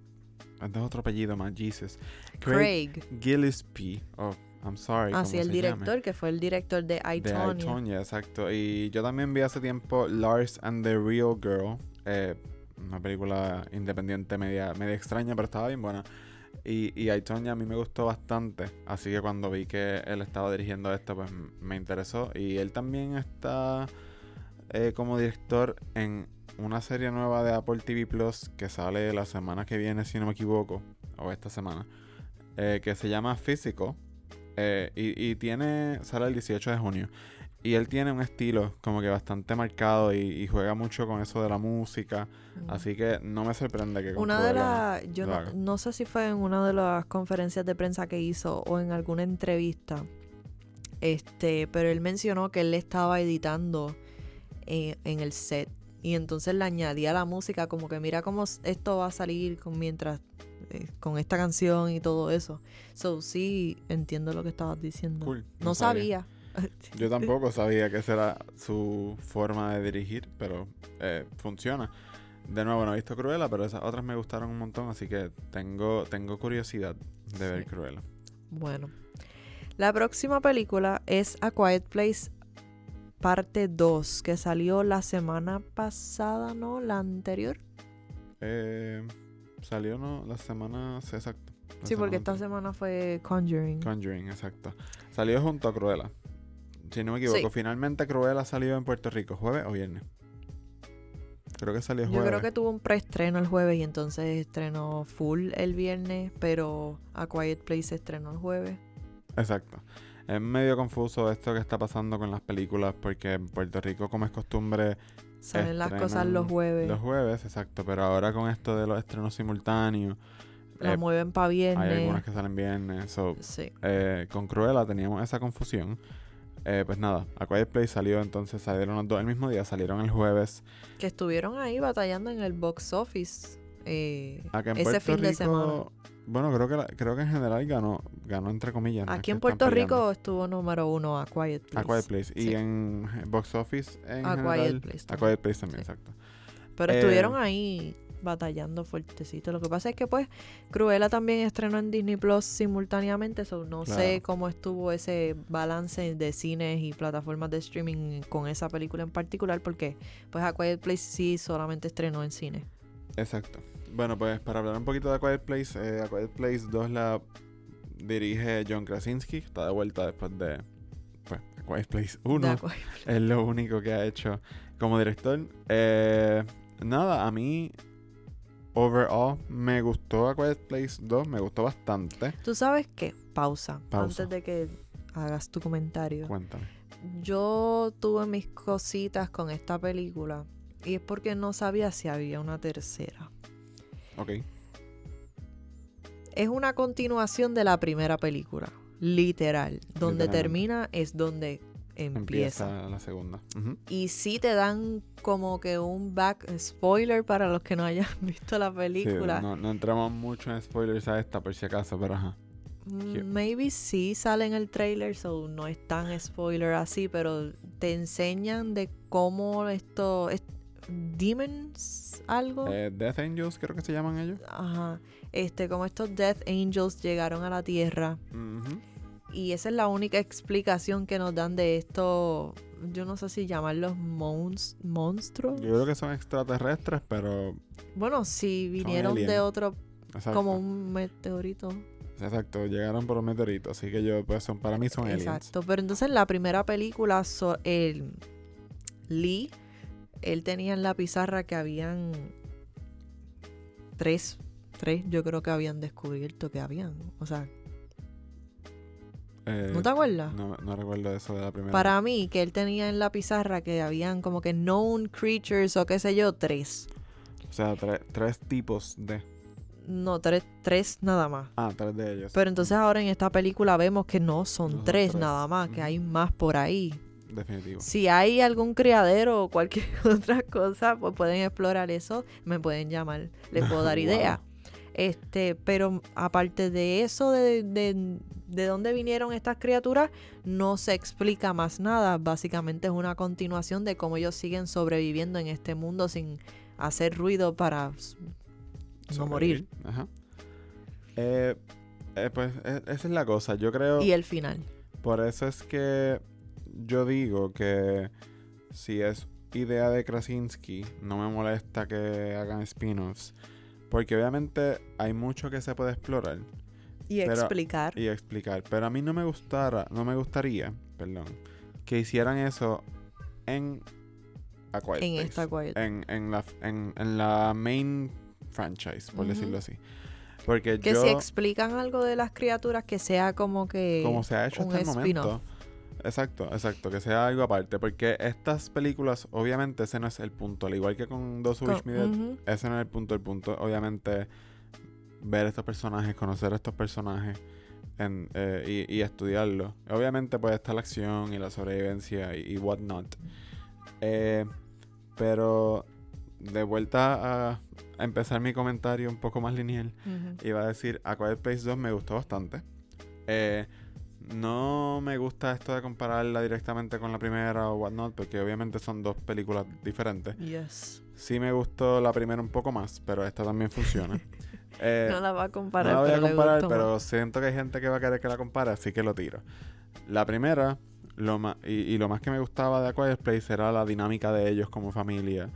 Este es otro apellido más, Jesus. Craig. Gillespie. Oh, I'm sorry. Ah, sí, ¿cómo el director, llame? que fue el director de I, De Tonya. I, Tonya, exacto. Y yo también vi hace tiempo Lars and the Real Girl. eh, una película independiente media, media extraña, pero estaba bien buena. Y, y I, Tonya a mí me gustó bastante. Así que cuando vi que él estaba dirigiendo esto, pues me interesó. Y él también está eh, como director en una serie nueva de Apple TV Plus que sale la semana que viene, si no me equivoco, o esta semana, eh, que se llama Physical. Eh, y, y tiene, sale el 18 de junio. Y él tiene un estilo como que bastante marcado y, y juega mucho con eso de la música. Mm. Así que no me sorprende que Una de las, yo no, no sé si fue en una de las conferencias de prensa que hizo o en alguna entrevista, este, pero él mencionó que él estaba editando eh, en el set y entonces le añadía la música como que mira cómo esto va a salir mientras eh, con esta canción y todo eso. So sí entiendo lo que estabas diciendo. Cool, No, sabía. Yo tampoco sabía que esa era su forma de dirigir, pero eh, funciona. De nuevo, no he visto Cruella, pero esas otras me gustaron un montón, así que tengo, tengo curiosidad de ver. Cruella. Bueno, la próxima película es A Quiet Place parte 2, que salió la semana pasada, ¿no? La anterior. Eh, salió no la semana sí, exacto. la Sí, porque esta semana fue Conjuring. Conjuring, exacto. Salió junto a Cruella. Si no me equivoco, Sí. finalmente Cruella salió en Puerto Rico, jueves o viernes. Creo que salió Yo jueves. creo que tuvo un preestreno el jueves y entonces estrenó full el viernes, pero A Quiet Place se estrenó el jueves. Exacto. Es medio confuso esto que está pasando con las películas porque en Puerto Rico, como es costumbre, Salen las cosas los jueves, los jueves, exacto. Pero ahora con esto de los estrenos simultáneos, la eh, mueven para viernes. hay algunas que salen viernes. So, Sí. eh, con Cruella teníamos esa confusión. Eh, pues nada, A Quiet Place salió, entonces salieron los dos el mismo día, salieron el jueves. Que estuvieron ahí batallando en el box office. Eh, Acá en ese Puerto fin de semana. Bueno, creo que la- creo que en general ganó, ganó entre comillas. no Aquí en Puerto. Rico estuvo número uno A Quiet Place. A Quiet Place. Y Sí. en box office en A general. Quiet Place A. Quiet Place también, Sí. exacto. Pero Eh, estuvieron ahí batallando fuertecito. Lo que pasa es que pues Cruella también estrenó en Disney Plus simultáneamente, so no sé cómo estuvo ese balance de cines y plataformas de streaming con esa película en particular, porque pues A Quiet Place sí solamente estrenó en cine. Exacto. Bueno, pues para hablar un poquito de A Quiet Place, eh, A Quiet Place 2 la dirige John Krasinski, que está de vuelta después de pues, A Quiet Place 1. De A Quiet- Es lo único que ha hecho como director. Eh, nada, a mí, overall, me gustó A Quiet Place 2, me gustó bastante. ¿Tú sabes qué? Pausa, Pausa. antes de que hagas tu comentario. Cuéntame. Yo tuve mis cositas con esta película y es porque no sabía si había una tercera. Ok. Es una continuación de la primera película, literal. Donde termina es donde empieza. Empieza la segunda. Y sí te dan como que un back spoiler para los que no hayan visto la Sí, película. no, no entramos mucho en spoilers a esta por si acaso, pero ajá. Mm. Maybe sí sale en el trailer, so no es tan spoiler así, pero te enseñan de cómo esto es demons algo. Eh, Death Angels creo que se llaman ellos. Ajá. Este, como estos Death Angels llegaron a la Tierra. Y esa es la única explicación que nos dan de esto. Yo no sé si llamarlos mons- monstruos. Yo creo que son extraterrestres, pero... Bueno, si vinieron de otro, Exacto. como un meteorito. Exacto, llegaron por un meteorito, así que yo, pues son, para mí son aliens. Exacto. Pero entonces la primera película, so- el Lee, él tenía en la pizarra que habían tres, tres, yo creo que habían descubierto que habían. O sea, Eh, ¿no te acuerdas? no, no recuerdo eso de la primera. Para mí, que él tenía en la pizarra que habían como que known creatures o qué sé yo, tres. O sea, tre- tres tipos de... No, tres, tres nada más. Ah, tres de ellos. Pero entonces ahora en esta película vemos que no son No son tres, tres. nada más, que hay más por ahí. Definitivo. Si hay algún criadero o cualquier otra cosa, pues pueden explorar eso, me pueden llamar, les puedo dar Wow. idea. Este, pero aparte de eso, de, de, de dónde vinieron estas criaturas, no se explica más nada. Básicamente es una continuación de cómo ellos siguen sobreviviendo en este mundo sin hacer ruido para no morir. Ajá. Eh, eh, pues e- esa es la cosa. Yo creo... Y el final. Por eso es que yo digo que si es idea de Krasinski, no me molesta que hagan spin-offs. Porque obviamente hay mucho que se puede explorar Y Pero- explicar. y explicar. Pero a mí no me gustara, no me gustaría, perdón, que hicieran eso en A Quiet en Place. esta quiet. En, en la, en, en la main franchise, por decirlo así. Porque Que yo, si explican algo de las criaturas que sea como que como se ha hecho hasta el momento. Exacto, exacto, que sea algo aparte. Porque estas películas, obviamente, ese no es el punto. Al igual que con Dos Wish Me Dead, ese no es el punto. El punto, obviamente, ver estos personajes, conocer a estos personajes en, eh, y, y estudiarlos. Obviamente, puede estar la acción y la sobrevivencia y, y whatnot. Eh, pero de vuelta a, a empezar mi comentario un poco más lineal, iba a decir: A Quiet Place 2 me gustó bastante. Eh, no me gusta esto de compararla directamente con la primera o whatnot, porque obviamente son dos películas diferentes. Yes. Sí me gustó la primera un poco más, pero esta también funciona. Eh, no la va a comparar. no la voy a comparar, pero más. siento que hay gente que va a querer que la compare, así que lo tiro. La primera, lo ma- y, y lo más que me gustaba de A Quiet Place era la dinámica de ellos como familia,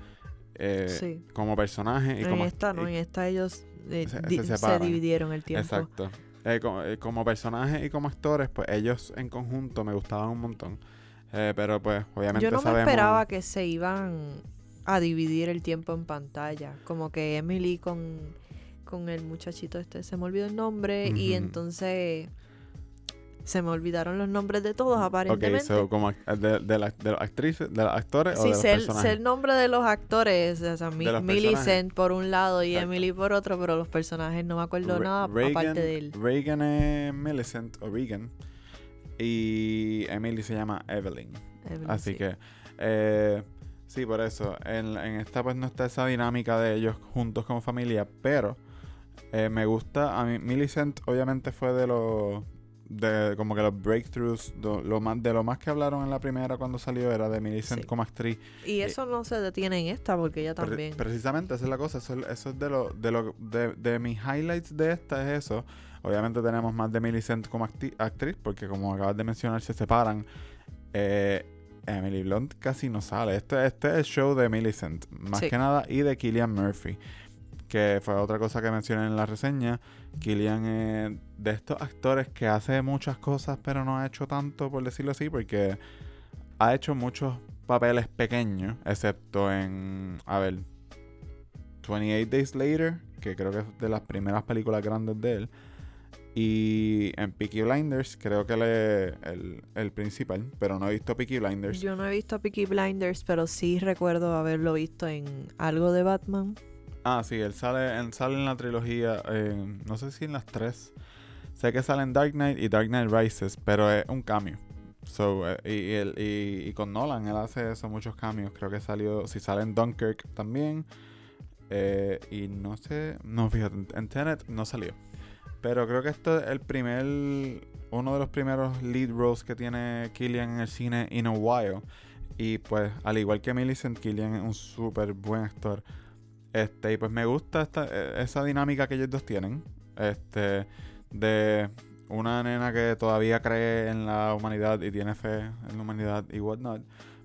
eh, sí. como personaje y En como... esta no, y- en esta ellos eh, se- se dividieron el tiempo. Exacto. Eh, como, eh, como personajes y como actores, pues ellos en conjunto me gustaban un montón. Eh, pero pues obviamente Yo no me esperaba que se iban a dividir el tiempo en pantalla. Como que Emily con, con el muchachito este, se me olvidó el nombre y entonces se me olvidaron los nombres de todos aparentemente. Ok, so como de, de, la- de las actrices, de los actores o de Sí, los sé el, personajes. sé el nombre de los actores, o sea, Mi- De los Millicent por un lado y Exacto. Emily por otro, pero los personajes no me acuerdo Re- nada Reagan, aparte de él. Reagan es Millicent o Reagan. Y Emily se llama Evelyn. Evelyn, Así sí. que, eh, sí, por eso. En, en esta pues no está esa dinámica de ellos juntos como familia, pero eh, me gusta. A mí, Millicent obviamente fue de los de como que los breakthroughs, do- lo más, de lo más que hablaron en la primera cuando salió era de Millicent Sí. como actriz. Y eso no se detiene en esta porque ella Pre- también. precisamente, esa es la cosa. Eso, eso es de lo, de lo, de, de mis highlights de esta es eso. Obviamente tenemos más de Millicent como acti- actriz, porque como acabas de mencionar, se separan. Eh, Emily Blunt casi no sale. Este, este es el show de Millicent, más Sí. que nada, y de Killian Murphy. Que fue otra cosa que mencioné en la reseña. Killian es de estos actores que hace muchas cosas, pero no ha hecho tanto, por decirlo así, porque ha hecho muchos papeles pequeños, excepto en, a ver, 28 Days Later, que creo que es de las primeras películas grandes de él. Y en Peaky Blinders, creo que él es el, el principal, pero no he visto Peaky Blinders. Yo no he visto Peaky Blinders, pero sí recuerdo haberlo visto en algo de Batman. Ah, sí, él sale, él sale en la trilogía, eh, no sé si en las tres. Sé que sale en Dark Knight y Dark Knight Rises, pero es un cambio. So, eh, y, y y- con Nolan él hace eso, muchos cambios. Creo que salió, si sale en Dunkirk también. eh, y no sé, no, fíjate, en Tenet no salió. Pero creo que esto es el primer, uno de los primeros lead roles que tiene Killian en el cine in a while. Y pues, al igual que Millicent, Killian es un súper buen actor. Este, y pues me gusta esta, eh, esa dinámica que ellos dos tienen. Este, de una nena que todavía cree en la humanidad y tiene fe en la humanidad y whatnot.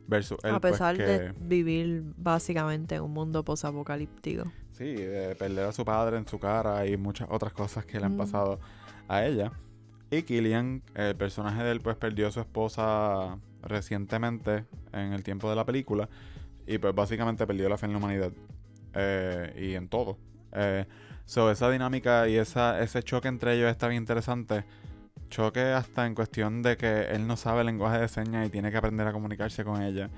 Versus él, a pues, pesar que, de vivir básicamente en un mundo posapocalíptico. Sí, de perder a su padre en su cara y muchas otras cosas que le han Mm. pasado a ella. Y Killian, el personaje de él, pues perdió a su esposa recientemente en el tiempo de la película. Y pues básicamente perdió la fe en la humanidad. Eh, y en todo. Eh, so, esa dinámica y esa, ese choque entre ellos está bien interesante. Choque hasta en cuestión de que él no sabe el lenguaje de señas y tiene que aprender a comunicarse con ella.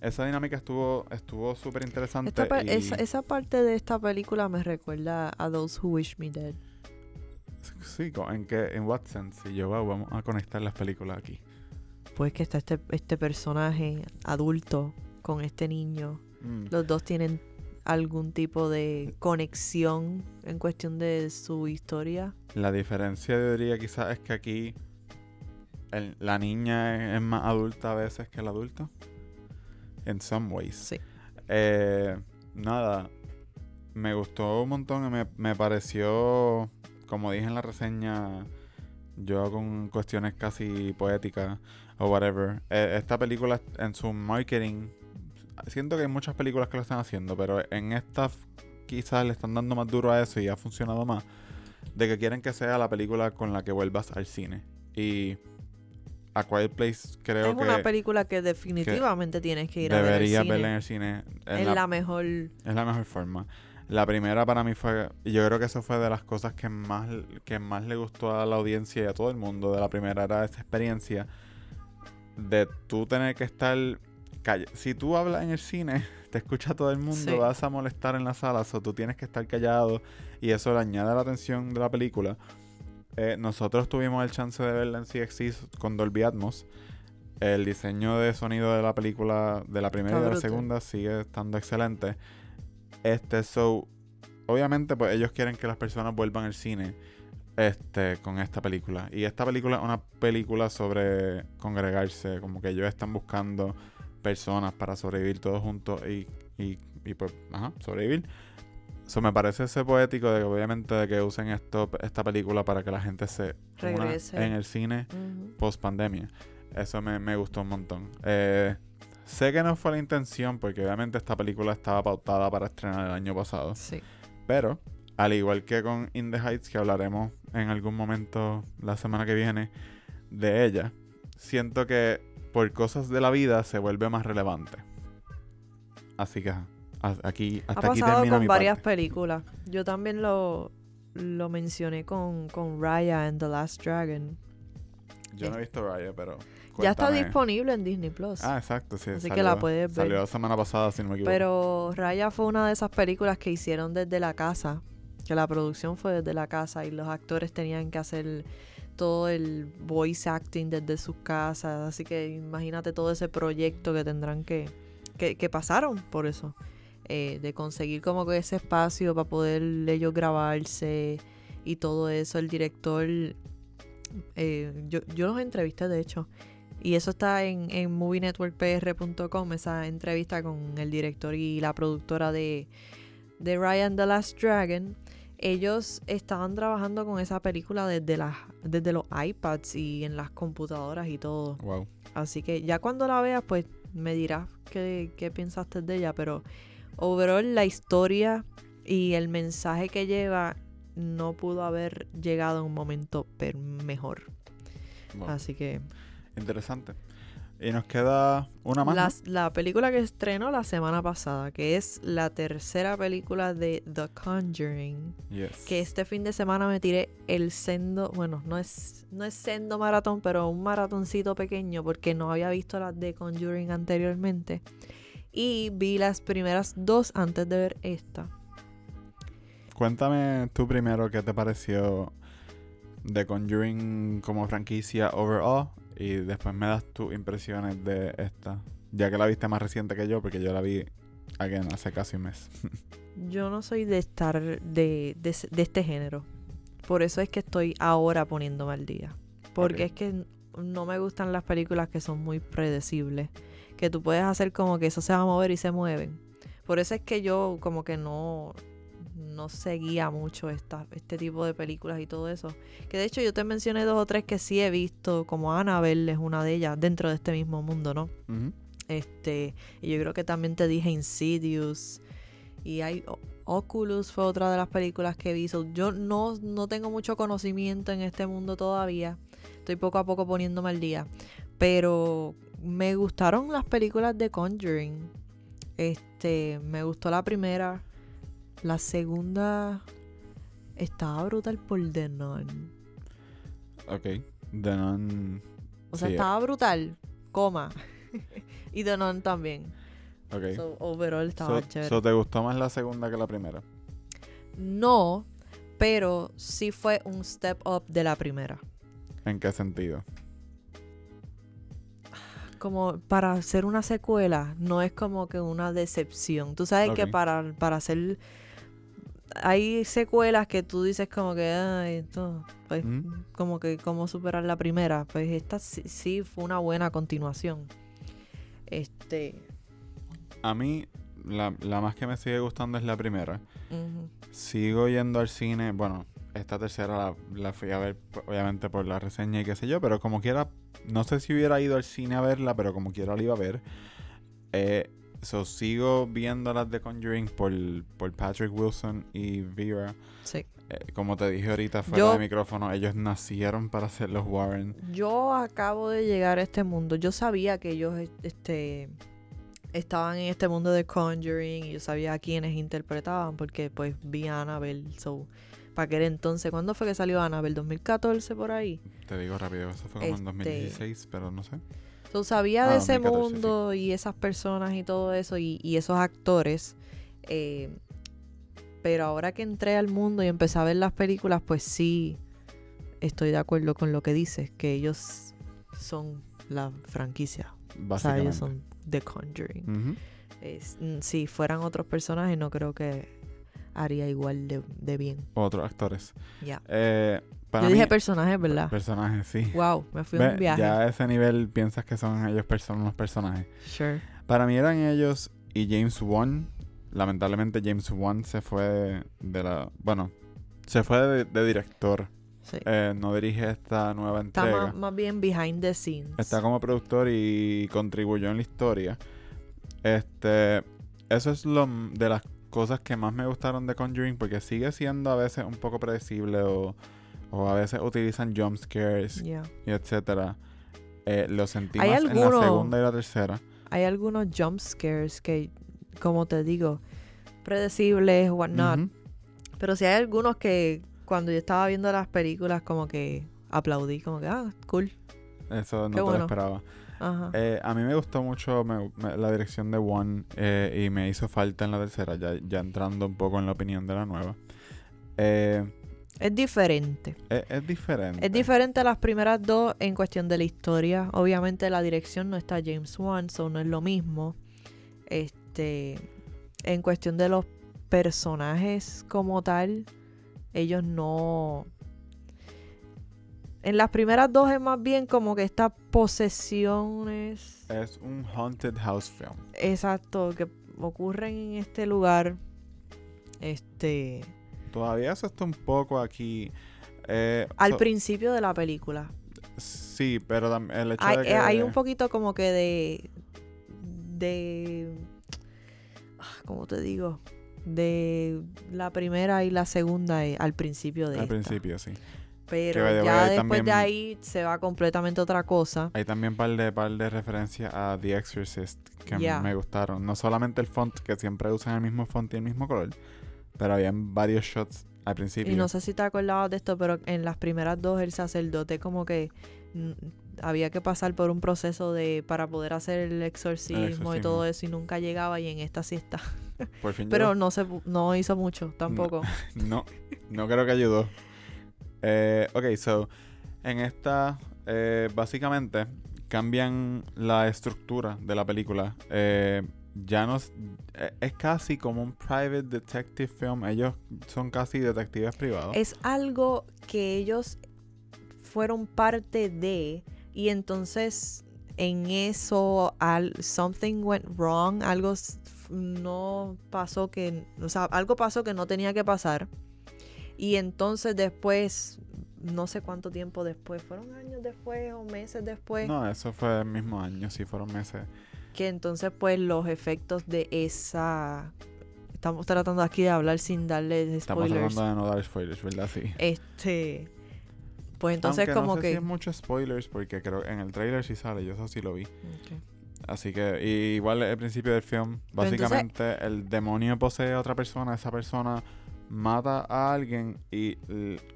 Esa dinámica estuvo estuvo súper interesante. Pa- esa, esa parte de esta película me recuerda a Those Who Wish Me Dead. Sí, ¿en qué, en what sense? Y yo, wow, vamos a conectar las películas aquí. Pues que está este, este personaje adulto con este niño. Los dos tienen algún tipo de conexión en cuestión de su historia. La diferencia, yo diría, quizás es que aquí el- la niña es, es más adulta a veces que el adulto. En some ways. Sí. Eh, nada, me gustó un montón. Me, me pareció, como dije en la reseña, yo con cuestiones casi poéticas o whatever. eh, esta película en su marketing, siento que hay muchas películas que lo están haciendo, pero en esta quizás le están dando más duro a eso y ha funcionado más. De que quieren que sea la película con la que vuelvas al cine. Y A Quiet Place creo es que una película que definitivamente tienes que ir a ver debería verla en el cine. es la- la mejor. es la mejor forma. La primera para mí fue, yo creo que eso fue de las cosas que más, que más le gustó a la audiencia y a todo el mundo de la primera, era esa experiencia de tú tener que estar calla- Si tú hablas en el cine, te escucha todo el mundo, Sí. vas a molestar en la sala, o tú tienes que estar callado y eso le añade la atención de la película. Eh, nosotros tuvimos el chance de verla en CXC con Dolby Atmos. El diseño de sonido de la película, de la primera y de la segunda, sigue estando excelente. Este, so, obviamente, pues ellos quieren que las personas vuelvan al cine este, con esta película. Y esta película es una película sobre congregarse, como que ellos están buscando personas para sobrevivir todos juntos y, y, y pues, ajá, sobrevivir. Eso me parece ese poético de que obviamente de que usen esto, esta película para que la gente se Regrese. en el cine post pandemia. Eso me, me gustó un montón. Eh, sé que no fue la intención porque obviamente esta película estaba pautada para estrenar el año pasado. Sí. Pero, al igual que con In the Heights, que hablaremos en algún momento la semana que viene de ella, siento que por cosas de la vida se vuelve más relevante. Así que aquí, Ha hasta aquí pasado termina con mi varias parte. películas. Yo también lo, lo mencioné con, con Raya and The Last Dragon. Yo no he visto Raya, pero. Ya está disponible en Disney Plus. Ah, exacto, sí. Así que la puedes ver. Salió la semana pasada, si no me equivoco. Pero Raya fue una de esas películas que hicieron desde la casa. Que la producción fue desde la casa y los actores tenían que hacer todo el voice acting desde sus casas. Así que imagínate todo ese proyecto que tendrán que. que, que pasaron por eso. Eh, de conseguir como que ese espacio para poder ellos grabarse y todo eso. El director Eh, yo, yo los entrevisté, de hecho. Y eso está en, en movienetworkpr.com, esa entrevista con el director y la productora de, de Ryan the Last Dragon. Ellos estaban trabajando con esa película desde, las, desde los iPads y en las computadoras y todo. Wow. Así que ya cuando la veas, pues me dirás qué, qué pensaste de ella. Pero overall, la historia y el mensaje que lleva no pudo haber llegado en un momento mejor. wow. Así que Interesante. Y nos queda una más. la película que estrenó la semana pasada, que es la tercera película de The Conjuring, Yes. que este fin de semana me tiré el sendo, bueno, no es, no es sendo maratón, pero un maratoncito pequeño porque no había visto las de Conjuring anteriormente. Y vi las primeras dos antes de ver esta. Cuéntame tú primero qué te pareció de Conjuring como franquicia overall y después me das tus impresiones de esta, ya que la viste más reciente que yo, porque yo la vi again, hace casi un mes. Yo no soy de estar de, de, este género. Por eso es que estoy ahora poniéndome al día. Porque es que no me gustan las películas que son muy predecibles. Que tú puedes hacer como que eso se va a mover y se mueven. Por eso es que yo como que no, no seguía mucho esta, este tipo de películas y todo eso. Que de hecho yo te mencioné dos o tres que sí he visto, como Annabelle es una de ellas, dentro de este mismo mundo, ¿no? Este, y yo creo que también te dije Insidious. Y hay Oculus fue otra de las películas que vi. So, yo no, no tengo mucho conocimiento en este mundo todavía. Estoy poco a poco poniéndome al día. Pero me gustaron las películas de Conjuring. Este, me gustó la primera. La segunda estaba brutal por The Nun. Ok. The Nun. O sea, Sí, estaba brutal, coma. y The Nun también. Ok. So, overall estaba So- chévere. so ¿Te gustó más la segunda que la primera? No, pero sí fue un step up de la primera. ¿En qué sentido? Como para hacer una secuela, no es como que una decepción. Tú sabes que para, para hacer... Hay secuelas que tú dices como que, ay, esto, pues, Ujú. como que cómo superar la primera. Pues esta sí, sí fue una buena continuación. Este... A mí, la, la más que me sigue gustando es la primera. Sigo yendo al cine. Bueno, esta tercera la, la fui a ver, obviamente, por la reseña y qué sé yo, pero como quiera, no sé si hubiera ido al cine a verla, pero como quiera la iba a ver. Eh, so, sigo viendo las de Conjuring por, por Patrick Wilson y Vera. Sí. Eh, como te dije ahorita fuera Yo- de micrófono, ellos nacieron para ser los Warren. Yo acabo de llegar a este mundo. Yo sabía que ellos este, estaban en este mundo de Conjuring y yo sabía a quiénes interpretaban porque pues vi a Annabelle. So, para aquel entonces, ¿cuándo fue que salió Annabelle? ¿2014 por ahí? Te digo rápido, eso fue como en Este- 2016, pero no sé. So, sabía Ah, de ese 2014, mundo y esas personas y todo eso y, y esos actores. eh, pero ahora que entré al mundo y empecé a ver las películas, pues sí estoy de acuerdo con lo que dices, que ellos son la franquicia. O sea, ellos son The Conjuring. Es- mm, si fueran otros personajes, no creo que haría igual de, de bien. Otros actores. Ya. Eh, para Yo dije mí, personajes, ¿verdad? personajes, sí. Wow, me fui a un viaje. Ya a ese nivel piensas que son ellos person los personajes. Sure. Para mí eran ellos y James Wan. Lamentablemente James Wan se fue de la... Bueno, se fue de, de director. Sí. Eh, no dirige esta nueva Está entrega. más, más bien behind the scenes. Está como productor y contribuyó en la historia. Este, eso es lo de las cosas que más me gustaron de Conjuring porque sigue siendo a veces un poco predecible o, o a veces utilizan jump scares Yeah. y etcétera. Eh, lo sentí ¿Hay más en la segunda y la tercera. Hay algunos jump scares que, como te digo, predecibles, whatnot. Ujú. Pero sí hay algunos que cuando yo estaba viendo las películas, como que aplaudí, como que, ah, cool. Eso no Qué te lo esperaba. Ajá. Eh, a mí me gustó mucho me- me- la dirección de One eh, y me hizo falta en la tercera, ya, ya entrando un poco en la opinión de la nueva. Eh, es diferente. es, es diferente. Es diferente a las primeras dos en cuestión de la historia. Obviamente la dirección no está James Wan, so no es lo mismo. Este, en cuestión de los personajes como tal, ellos no En las primeras dos es más bien como que estas posesiones. Es un haunted house film. Exacto, que ocurren en este lugar. Este. Todavía eso está un poco aquí. eh, Al so- principio de la película. Sí, pero el hecho Hay, de que... eh, hay un poquito como que de. de. ah, ¿Cómo te digo? De la primera y la segunda eh, al principio de Al esta. principio, sí. Pero ya después de ahí se va completamente otra cosa. Hay también par de, par de referencias a The Exorcist que me gustaron. No solamente el font, que siempre usan el mismo font y el mismo color, pero habían varios shots al principio. Y no sé si te acordabas de esto, pero en las primeras dos el sacerdote como que mm, había que pasar por un proceso de para poder hacer el exorcismo, y exorcismo. todo eso y nunca llegaba y en esta sí está. Por fin Pero llegó. no se no hizo mucho tampoco. No, no creo que ayudó. Eh, ok, so, en esta, eh, básicamente, cambian la estructura de la película. Eh, ya no es, eh, es casi como un private detective film. Ellos son casi detectives privados. Es algo que ellos fueron parte de y entonces en eso al, something went wrong, algo no pasó que, o sea, algo pasó que no tenía que pasar y entonces después, no sé cuánto tiempo después, fueron años después o meses después, No, eso fue el mismo año, sí, fueron meses. Que entonces pues los efectos de esa, estamos tratando aquí de hablar sin darle Estamos spoilers, tratando de no dar spoilers, ¿verdad? Sí. este, pues entonces Aunque como no sé que... si es mucho spoilers porque creo que en el trailer sí sale, yo eso sí lo vi. Así que, y igual el principio del film, entonces- básicamente el demonio posee a otra persona, esa persona mata a alguien y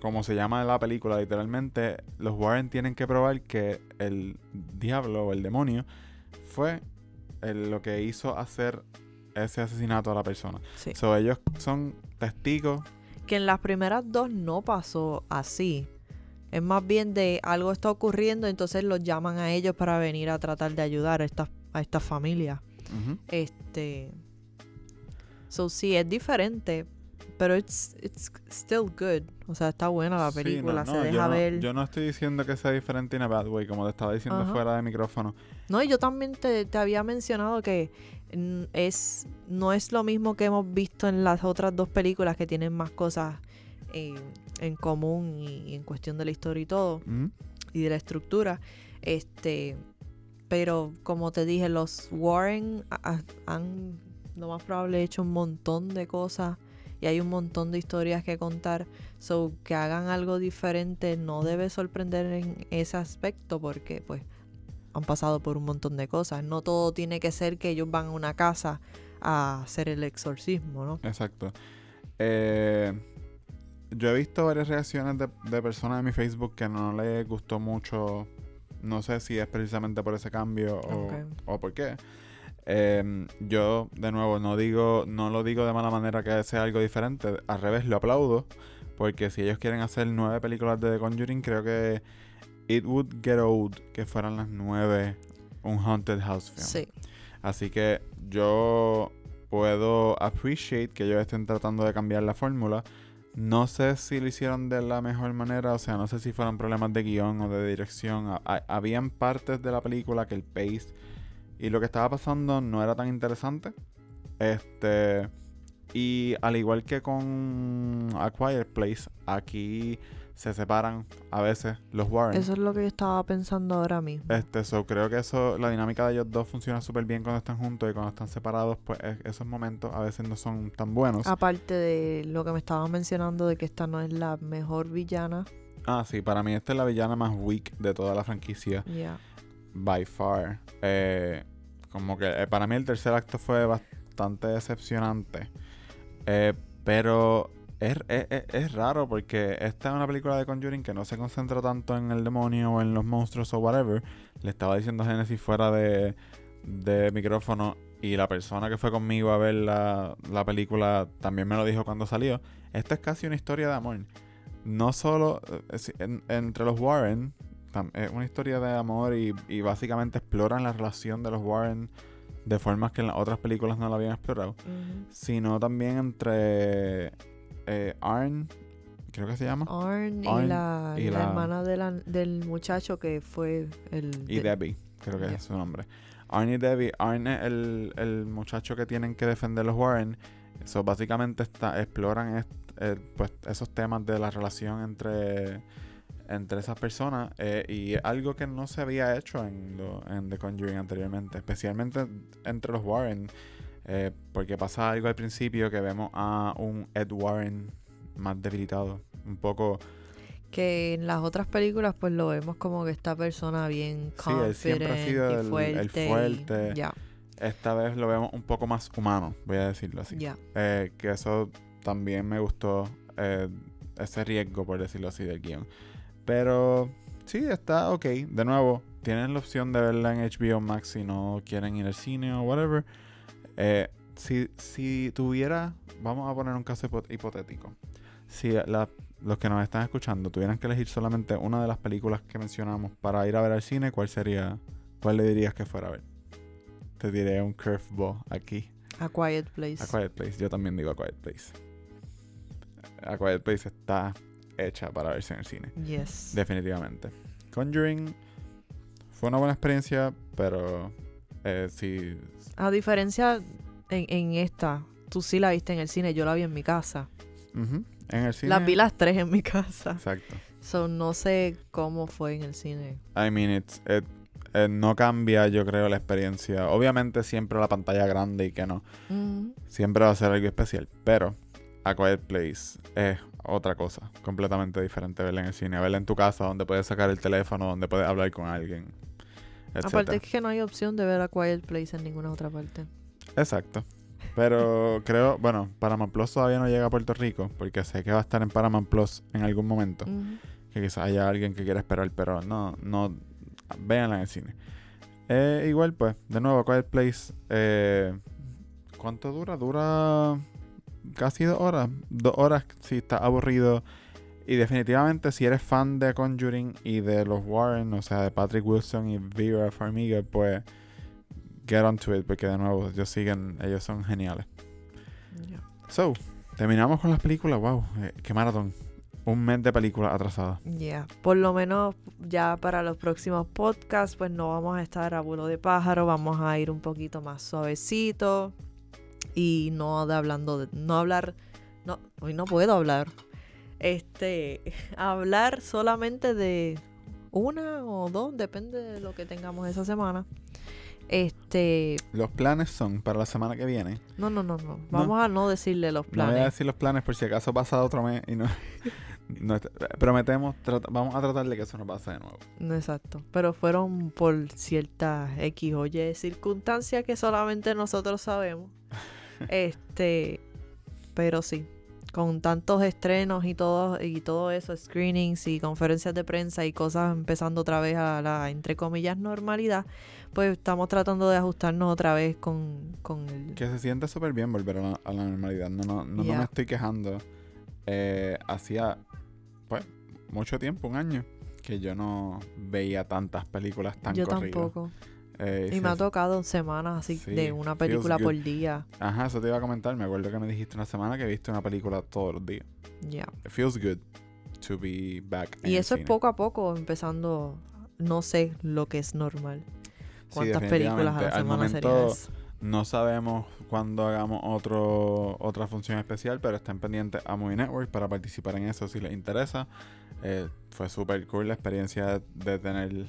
como se llama en la película, literalmente los Warren tienen que probar que el diablo o el demonio fue el- lo que hizo hacer ese asesinato a la persona. Sí. So, ellos son testigos. Que en las primeras dos no pasó así. Es más bien de algo está ocurriendo, entonces los llaman a ellos para venir a tratar de ayudar a estas a esta familia. Ujú. Este. So sí, es diferente. Pero it's, it's still good. O sea, está buena la Sí, no, película. no, se yo deja no- ver. Yo no estoy diciendo que sea diferente en a bad way, como te estaba diciendo Ajá. fuera de micrófono. No, y yo también te, te había mencionado que mm, es no es lo mismo que hemos visto en las otras dos películas que tienen más cosas en común y, y en cuestión de la historia y todo Ujú. y de la estructura. Este, pero como te dije, los Warren ha- ha- han lo más probable hecho un montón de cosas y hay un montón de historias que contar. So que hagan algo diferente no debe sorprender en ese aspecto porque pues han pasado por un montón de cosas. No todo tiene que ser que ellos van a una casa a hacer el exorcismo, ¿no? Exacto. Eh, yo he visto varias reacciones de, de personas en mi Facebook que no les gustó mucho. No sé si es precisamente por ese cambio o por qué. Eh, yo, de nuevo, no digo, no lo digo de mala manera que sea algo diferente. Al revés, lo aplaudo. Porque si ellos quieren hacer nueve películas de The Conjuring, creo que It Would Get Old que fueran las nueve un Haunted House film. Sí. Así que yo puedo appreciate que ellos estén tratando de cambiar la fórmula. No sé si lo hicieron de la mejor manera, o sea, no sé si fueron problemas de guion o de dirección. Ha- ha- habían partes de la película que el pace y lo que estaba pasando no era tan interesante. Este. Y al igual que con A Quiet Place, aquí se separan a veces los Warren. Eso es lo que yo estaba pensando ahora mismo. Este, so, creo que eso, la dinámica de ellos dos funciona súper bien cuando están juntos y cuando están separados, pues esos momentos a veces no son tan buenos. Aparte de lo que me estabas mencionando de que esta no es la mejor villana. Ah, sí, para mí esta es la villana más weak de toda la franquicia, Ya. by far. Eh, como que eh, para mí el tercer acto fue bastante decepcionante. Eh, pero es, es- es- raro porque esta es una película de Conjuring que no se concentra tanto en el demonio o en los monstruos o whatever. Le estaba diciendo a Genesis fuera de, de micrófono y la persona que fue conmigo a ver la, la película también me lo dijo cuando salió. Esta es casi una historia de amor. No solo eh, entre los Warren, es una historia de amor y, y básicamente exploran la relación de los Warren de formas que en las otras películas no la habían explorado sino también entre eh, Arn creo que se llama. Arn y, la, y la la- hermana de la- del muchacho que fue el... Y de- Debbie, creo que es su nombre. Arn y Debbie. Arn es el, el muchacho que tienen que defender los Warren. So, básicamente está, exploran est- eh, pues, esos temas de la relación entre, entre esas personas. eh, y algo que no se había hecho en, lo- en The Conjuring anteriormente. Especialmente entre los Warren. eh, porque pasa algo al principio que vemos a un Ed Warren más debilitado. Un poco... Que en las otras películas pues lo vemos como que esta persona bien Sí, él siempre ha sido y el- el fuerte. y-. Ya, Esta vez lo vemos un poco más humano, voy a decirlo así. Eh, que eso también me gustó, ese riesgo, por decirlo así, del guion. Pero sí, está ok. De nuevo, tienen la opción de verla en HBO Max si no quieren ir al cine o whatever. Eh, si, si tuviera, vamos a poner un caso hipo- hipotético. Si la- los que nos están escuchando tuvieran que elegir solamente una de las películas que mencionamos para ir a ver al cine, ¿cuál sería? ¿Cuál le dirías que fuera a ver? Te diré un curveball aquí. A Quiet Place. A Quiet Place, yo también digo A Quiet Place. A Quiet Place está hecha para verse en el cine, Yes. definitivamente. Conjuring fue una buena experiencia, pero eh, sí. A diferencia en, en esta, tú sí la viste en el cine, yo la vi en mi casa. ujú, En el cine. Las vi las tres en mi casa. Exacto. So, no sé cómo fue en el cine. I mean, it's, it- eh, no cambia, yo creo, la experiencia. Obviamente, siempre la pantalla grande y que no. Siempre va a ser algo especial, pero A Quiet Place es otra cosa, completamente diferente verla en el cine, verla en tu casa donde puedes sacar el teléfono, donde puedes hablar con alguien, Aparte es que no hay opción de ver a Quiet Place en ninguna otra parte. Exacto. Pero creo, bueno, Paramount Plus todavía no llega a Puerto Rico, porque sé que va a estar en Paramount Plus en algún momento, que quizás haya alguien que quiera esperar, pero no, no, véanla en el cine. Eh, igual, pues, de nuevo, Quiet Place, eh, ¿cuánto dura? Dura casi dos horas. Dos horas si está aburrido. Y definitivamente si eres fan de Conjuring y de los Warren, o sea, de Patrick Wilson y Vera Farmiga, pues get onto it, porque de nuevo, ellos siguen, ellos son geniales. So, terminamos con las películas, wow, eh, qué maratón. Un mes de películas atrasadas. Por lo menos ya para los próximos podcasts, pues no vamos a estar a vuelo de pájaro, vamos a ir un poquito más suavecito y no de hablando de, no hablar, no, hoy no puedo hablar, este, hablar solamente de una o dos, depende de lo que tengamos esa semana. Este, Los planes son para la semana que viene. no, no, no, no, vamos a no decirle los No voy a planes. decir los planes por si acaso pasa otro mes y no. no prometemos, trata- vamos a tratar de que eso no pase de nuevo. Exacto, pero fueron por ciertas X o Y circunstancias que solamente nosotros sabemos. este, pero sí, con tantos estrenos y todo y todo eso, screenings y conferencias de prensa y cosas empezando otra vez a la entre comillas normalidad, pues estamos tratando de ajustarnos otra vez con, con el Que se siente súper bien volver a la, a la normalidad. No, no, no, me estoy quejando. Eh, hacía, pues, mucho tiempo, un año, que yo no veía tantas películas tan yo corridas. tampoco. Eh, Y sí, me ha tocado semanas así Sí, de una película por día. Ajá, eso te iba a comentar. Me acuerdo que me dijiste una semana que viste una película todos los días. Ya. It feels good to be back. Y eso es poco a poco empezando, no sé lo que es normal. Sí, ¿Cuántas películas a la semana sería momento, eso? No sabemos cuándo hagamos otro, otra función especial, pero estén pendientes a Movie Network para participar en eso si les interesa. Eh, fue súper cool la experiencia de tener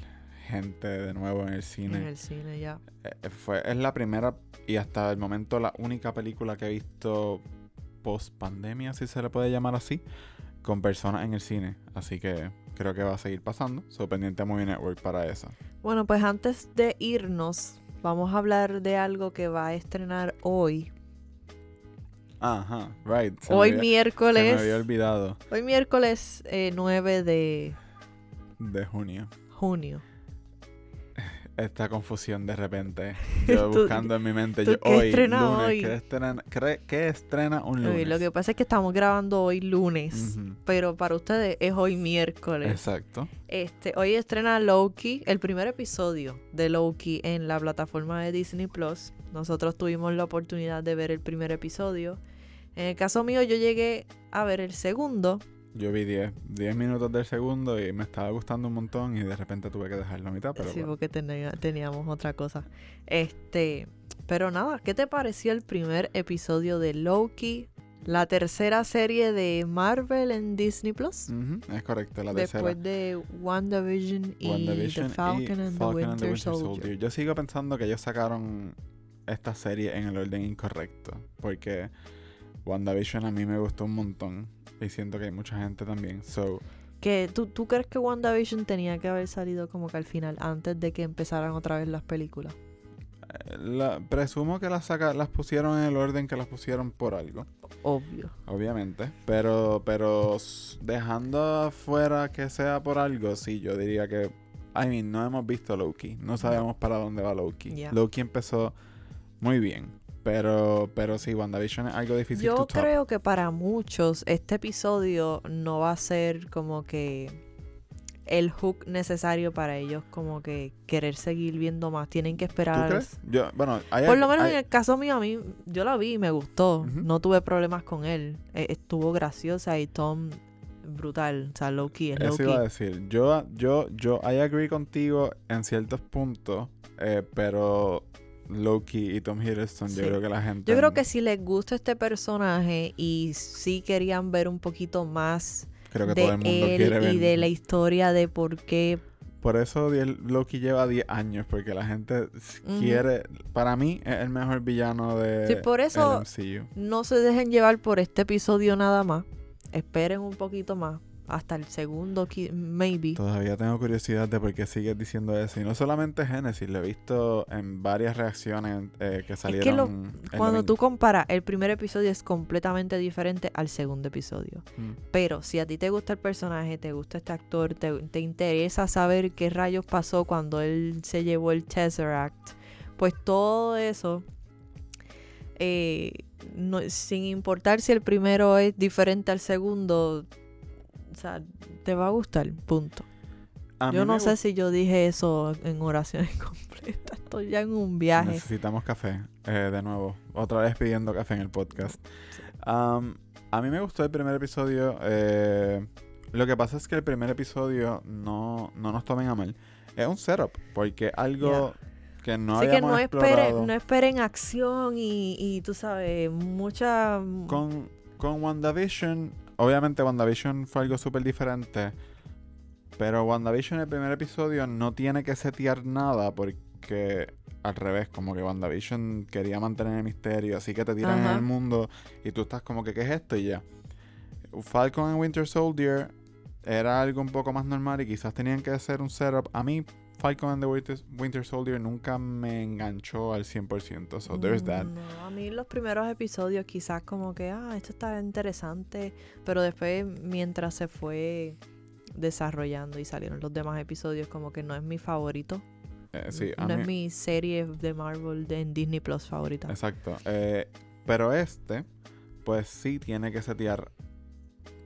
gente de nuevo en el cine. En el cine ya. Eh, fue, es la primera y hasta el momento la única película que he visto post pandemia, si se le puede llamar así, con personas en el cine. Así que creo que va a seguir pasando. Soy pendiente a Movie Network para eso. Bueno, pues antes de irnos, vamos a hablar de algo que va a estrenar hoy. Ajá, right. Se me Hoy Se me miércoles. había olvidado Hoy miércoles eh, 9 de de junio. junio. Esta confusión de repente. Yo buscando en mi mente. Yo, qué hoy, estrena lunes, hoy? ¿qué estrena, cre- qué estrena un Uy, lunes? lo que pasa es que estamos grabando hoy lunes. Pero para ustedes es hoy miércoles. Exacto. Este, hoy estrena Loki, el primer episodio de Loki en la plataforma de Disney Plus. Nosotros tuvimos la oportunidad de ver el primer episodio. En el caso mío, yo llegué a ver el segundo Yo vi 10, 10 minutos del segundo y me estaba gustando un montón y de repente tuve que dejarlo a mitad, pero sí, bueno. porque tenía- teníamos otra cosa. Este, pero nada, ¿qué te pareció el primer episodio de Loki? La tercera serie de Marvel en Disney Plus. Es correcto, la tercera. Después de WandaVision y WandaVision The Falcon, y and, Falcon the and the Winter Winter Soldier. Soldier. Yo sigo pensando que ellos sacaron esta serie en el orden incorrecto. Porque WandaVision a mí me gustó un montón. Y siento que hay mucha gente también. So, Que, ¿tú, ¿Tú crees que WandaVision tenía que haber salido como que al final, antes de que empezaran otra vez las películas? eh, la- presumo que las, saca, las pusieron en el orden que las pusieron por algo. Obvio. Obviamente. Pero, pero dejando afuera que sea por algo, sí, yo diría que. I mean, no hemos visto Loki. No sabemos para dónde va Loki. Ya. Loki empezó muy bien. Pero, pero sí, WandaVision es algo difícil Yo to creo que para muchos este episodio no va a ser como que el hook necesario para ellos como que querer seguir viendo más. Tienen que ¿Tú esperar. crees? Yo, bueno, hay, Por lo menos hay- en el caso mío, a mí, yo la vi y me gustó. No tuve problemas con él. Eh, estuvo graciosa y Tom brutal. O sea, Loki es Eso Loki. iba a decir. Yo, yo, yo, I agree contigo en ciertos puntos, eh, pero Loki y Tom Hiddleston, Sí. yo creo que la gente... Yo creo que si les gusta este personaje y si querían ver un poquito más creo que de todo el mundo quiere él ver. y de la historia de por qué Por eso Loki lleva 10 años, porque la gente quiere... Para mí es el mejor villano de Sí, por eso- el MCU. no se dejen llevar por este episodio nada más. Esperen un poquito más. Hasta el segundo, maybe. Todavía tengo curiosidad de por qué sigues diciendo eso. Y no solamente Genesis, lo he visto en varias reacciones eh, que salieron. lo- el Cuando domingo. tú comparas, el primer episodio es completamente diferente al segundo episodio. Mm. Pero si a ti te gusta el personaje, te gusta este actor, te, te interesa saber qué rayos pasó cuando él se llevó el Tesseract, pues todo eso, eh, no- sin importar si el primero es diferente al segundo, sea, te va a gustar, punto. A Yo no sé si yo dije eso en oraciones completas, estoy ya en un viaje. Necesitamos café, eh, de nuevo. Otra vez pidiendo café en el podcast. Am, a mí me gustó el primer episodio. eh, lo que pasa es que el primer episodio, no, no nos tomen a mal, es un setup, porque algo que no Así que habíamos no explorado esperen, no esperen acción y, y tú sabes, mucha... con, con WandaVision. Obviamente WandaVision fue algo súper diferente, pero WandaVision el primer episodio no tiene que setear nada porque al revés, como que WandaVision quería mantener el misterio, así que te tiran en el mundo y tú estás como que, ¿qué es esto? Y ya. Falcon and Winter Soldier era algo un poco más normal y quizás tenían que hacer un setup. A mí, Falcon and the Winter, Winter Soldier nunca me enganchó al 100%, so there's that. Mm, No, a mí los primeros episodios quizás como que, ah, esto está interesante, pero después mientras se fue desarrollando y salieron los demás episodios como que no es mi favorito. Eh, sí, no mí- es mi serie de Marvel de, en Disney Plus favorita. Exacto. Eh, pero este, pues sí tiene que setear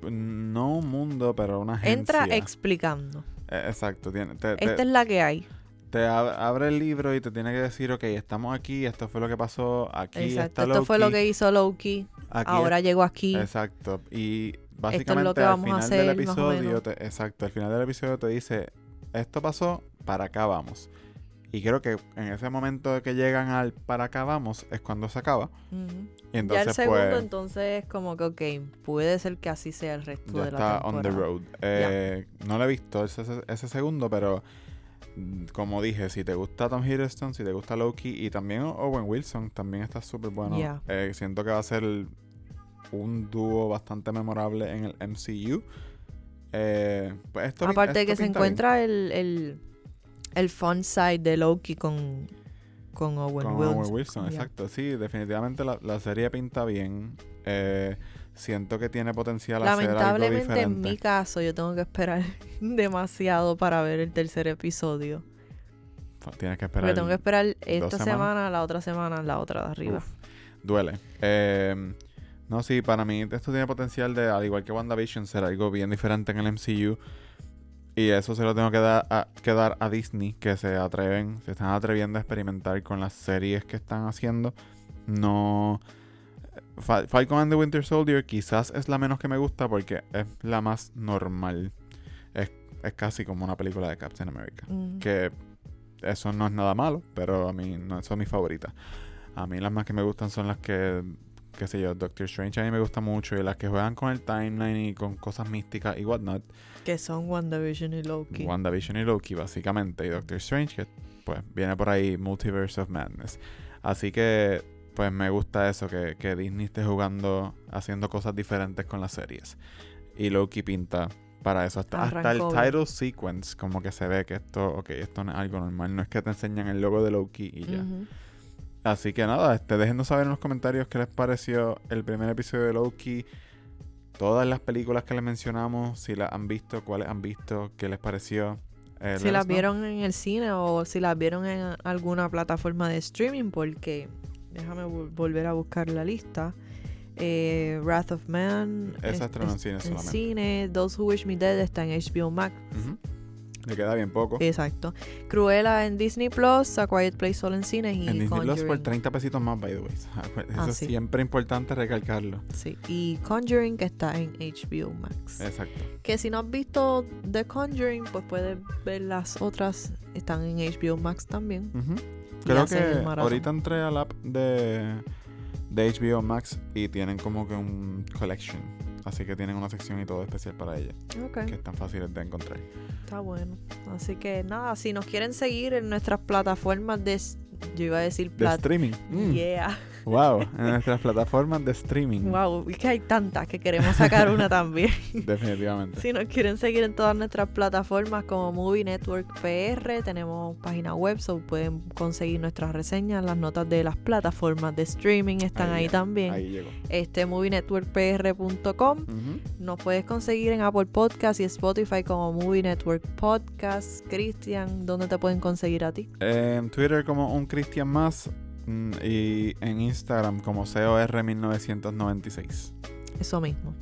no un mundo, pero una agencia. Entra explicando. Eh, exacto. Tiene, te, te- Esta es la que hay. te ab- abre el libro y te tiene que decir, ok, estamos aquí, esto fue lo que pasó, aquí Exacto. está Esto fue lo que hizo Loki. Ahora llegó aquí. Exacto. Y es lo básicamente que al vamos a final hacer, del episodio, te- exacto, al final del episodio te dice, esto pasó, para acá vamos. Y creo que en ese momento que llegan al para acá vamos es cuando se acaba. Y entonces ya el segundo pues entonces es como que, ok, puede ser que así sea el resto ya de la está temporada. on the road. Eh, No lo he visto ese, segundo, pero mm, como dije, si te gusta Tom Hiddleston, si te gusta Loki y también Owen Wilson, también está súper bueno. Eh, siento que va a ser un dúo bastante memorable en el MCU. Eh, pues esto Aparte de que se bien. encuentra el, el, el fun side de Loki con, con Owen Con Wilson. Owen Wilson, exacto. Sí, definitivamente la, la serie pinta bien. Eh, siento que tiene potencial a ser algo Lamentablemente en mi caso yo tengo que esperar demasiado para ver el tercer episodio. Tienes que esperar. Porque tengo que esperar esta semana, la otra semana, la otra de arriba. Uf, duele. Eh, no, sí, para mí esto tiene potencial de, al igual que WandaVision, ser algo bien diferente en el MCU. Y eso se lo tengo que dar a, que dar a Disney, que se atreven, se están atreviendo a experimentar con las series que están haciendo. No. Fa- Falcon and the Winter Soldier quizás es la menos que me gusta porque es la más normal. Es, es casi como una película de Captain America. Mm. Que eso no es nada malo, pero a mí no son mis favoritas. A mí las más que me gustan son las que, qué sé yo, Doctor Strange a mí me gusta mucho y las que juegan con el timeline y con cosas místicas y whatnot. Que son WandaVision y Loki. WandaVision y Loki, básicamente. Y Doctor Strange, que pues viene por ahí Multiverse of Madness. Así que, pues me gusta eso, que, que Disney esté jugando, haciendo cosas diferentes con las series. Y Loki pinta para eso. Hasta, hasta el title sequence, como que se ve que esto, ok, esto no es algo normal. No es que te enseñan el logo de Loki y ya. Así que nada, este, déjenos saber en los comentarios qué les pareció el primer episodio de Loki. Todas las películas que les mencionamos, si las han visto, cuáles han visto, qué les pareció. Eh, si las vieron en el cine o si las vieron en alguna plataforma de streaming, porque déjame vol- volver a buscar la lista. Eh, Wrath of Man Esa es- estrenó en cine en solamente. cine. Those Who Wish Me Dead está en HBO Max. Ujú. Le queda bien poco. Exacto. Cruella en Disney Plus, A Quiet Place solo en cines y en Disney Plus por Conjuring. 30 pesitos más, by the way. Eso Ah, es sí. siempre importante recalcarlo. Sí. Y Conjuring que está en HBO Max. Exacto. Que si no has visto The Conjuring, pues puedes ver las otras. Están en HBO Max también. Ujú. Y Creo que ahorita entré al app de, de HBO Max y tienen como que un collection. Así que tienen una sección y todo especial para ella. Ok. Que están fáciles de encontrar. Está bueno. Así que nada, si nos quieren seguir en nuestras plataformas de. Yo iba a decir De streaming. Mm. Yeah. Wow. En nuestras plataformas de streaming. Wow, es que hay tantas que queremos sacar una también. Definitivamente. Si nos quieren seguir en todas nuestras plataformas como Movie Network PR, tenemos página web, so pueden conseguir nuestras reseñas, las notas de las plataformas de streaming están ahí, también. Ahí llegó. Este movienetworkpr.com. Ujú. Nos puedes conseguir en Apple Podcast y Spotify como Movie Network Podcast. Cristian, ¿dónde te pueden conseguir a ti? En Twitter como un Cristian más y en Instagram como COR1996. Eso mismo.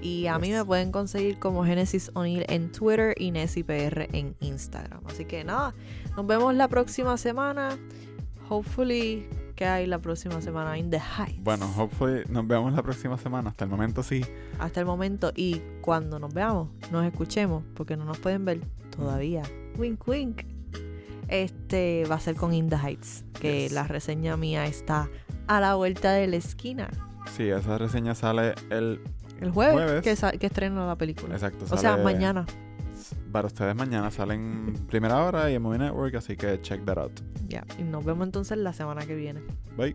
Y a mí me pueden conseguir como Genesis O'Neill en Twitter y NessiPR en Instagram. Así que nada, nos vemos la próxima semana. Hopefully que hay la próxima semana in the Heights. Bueno, hopefully nos vemos la próxima semana. Hasta el momento sí. Hasta el momento y cuando nos veamos, nos escuchemos, porque no nos pueden ver todavía. Wink wink. Este va a ser con In the Heights, que Yes. la reseña mía está a la vuelta de la esquina. Sí, esa reseña sale el... El jueves, Jueves. Que, que estrena la película. Exacto. o sea, sale- mañana. Para ustedes mañana salen primera hora y en Movie Network, así que check that out. Ya, y nos vemos entonces la semana que viene. Bye.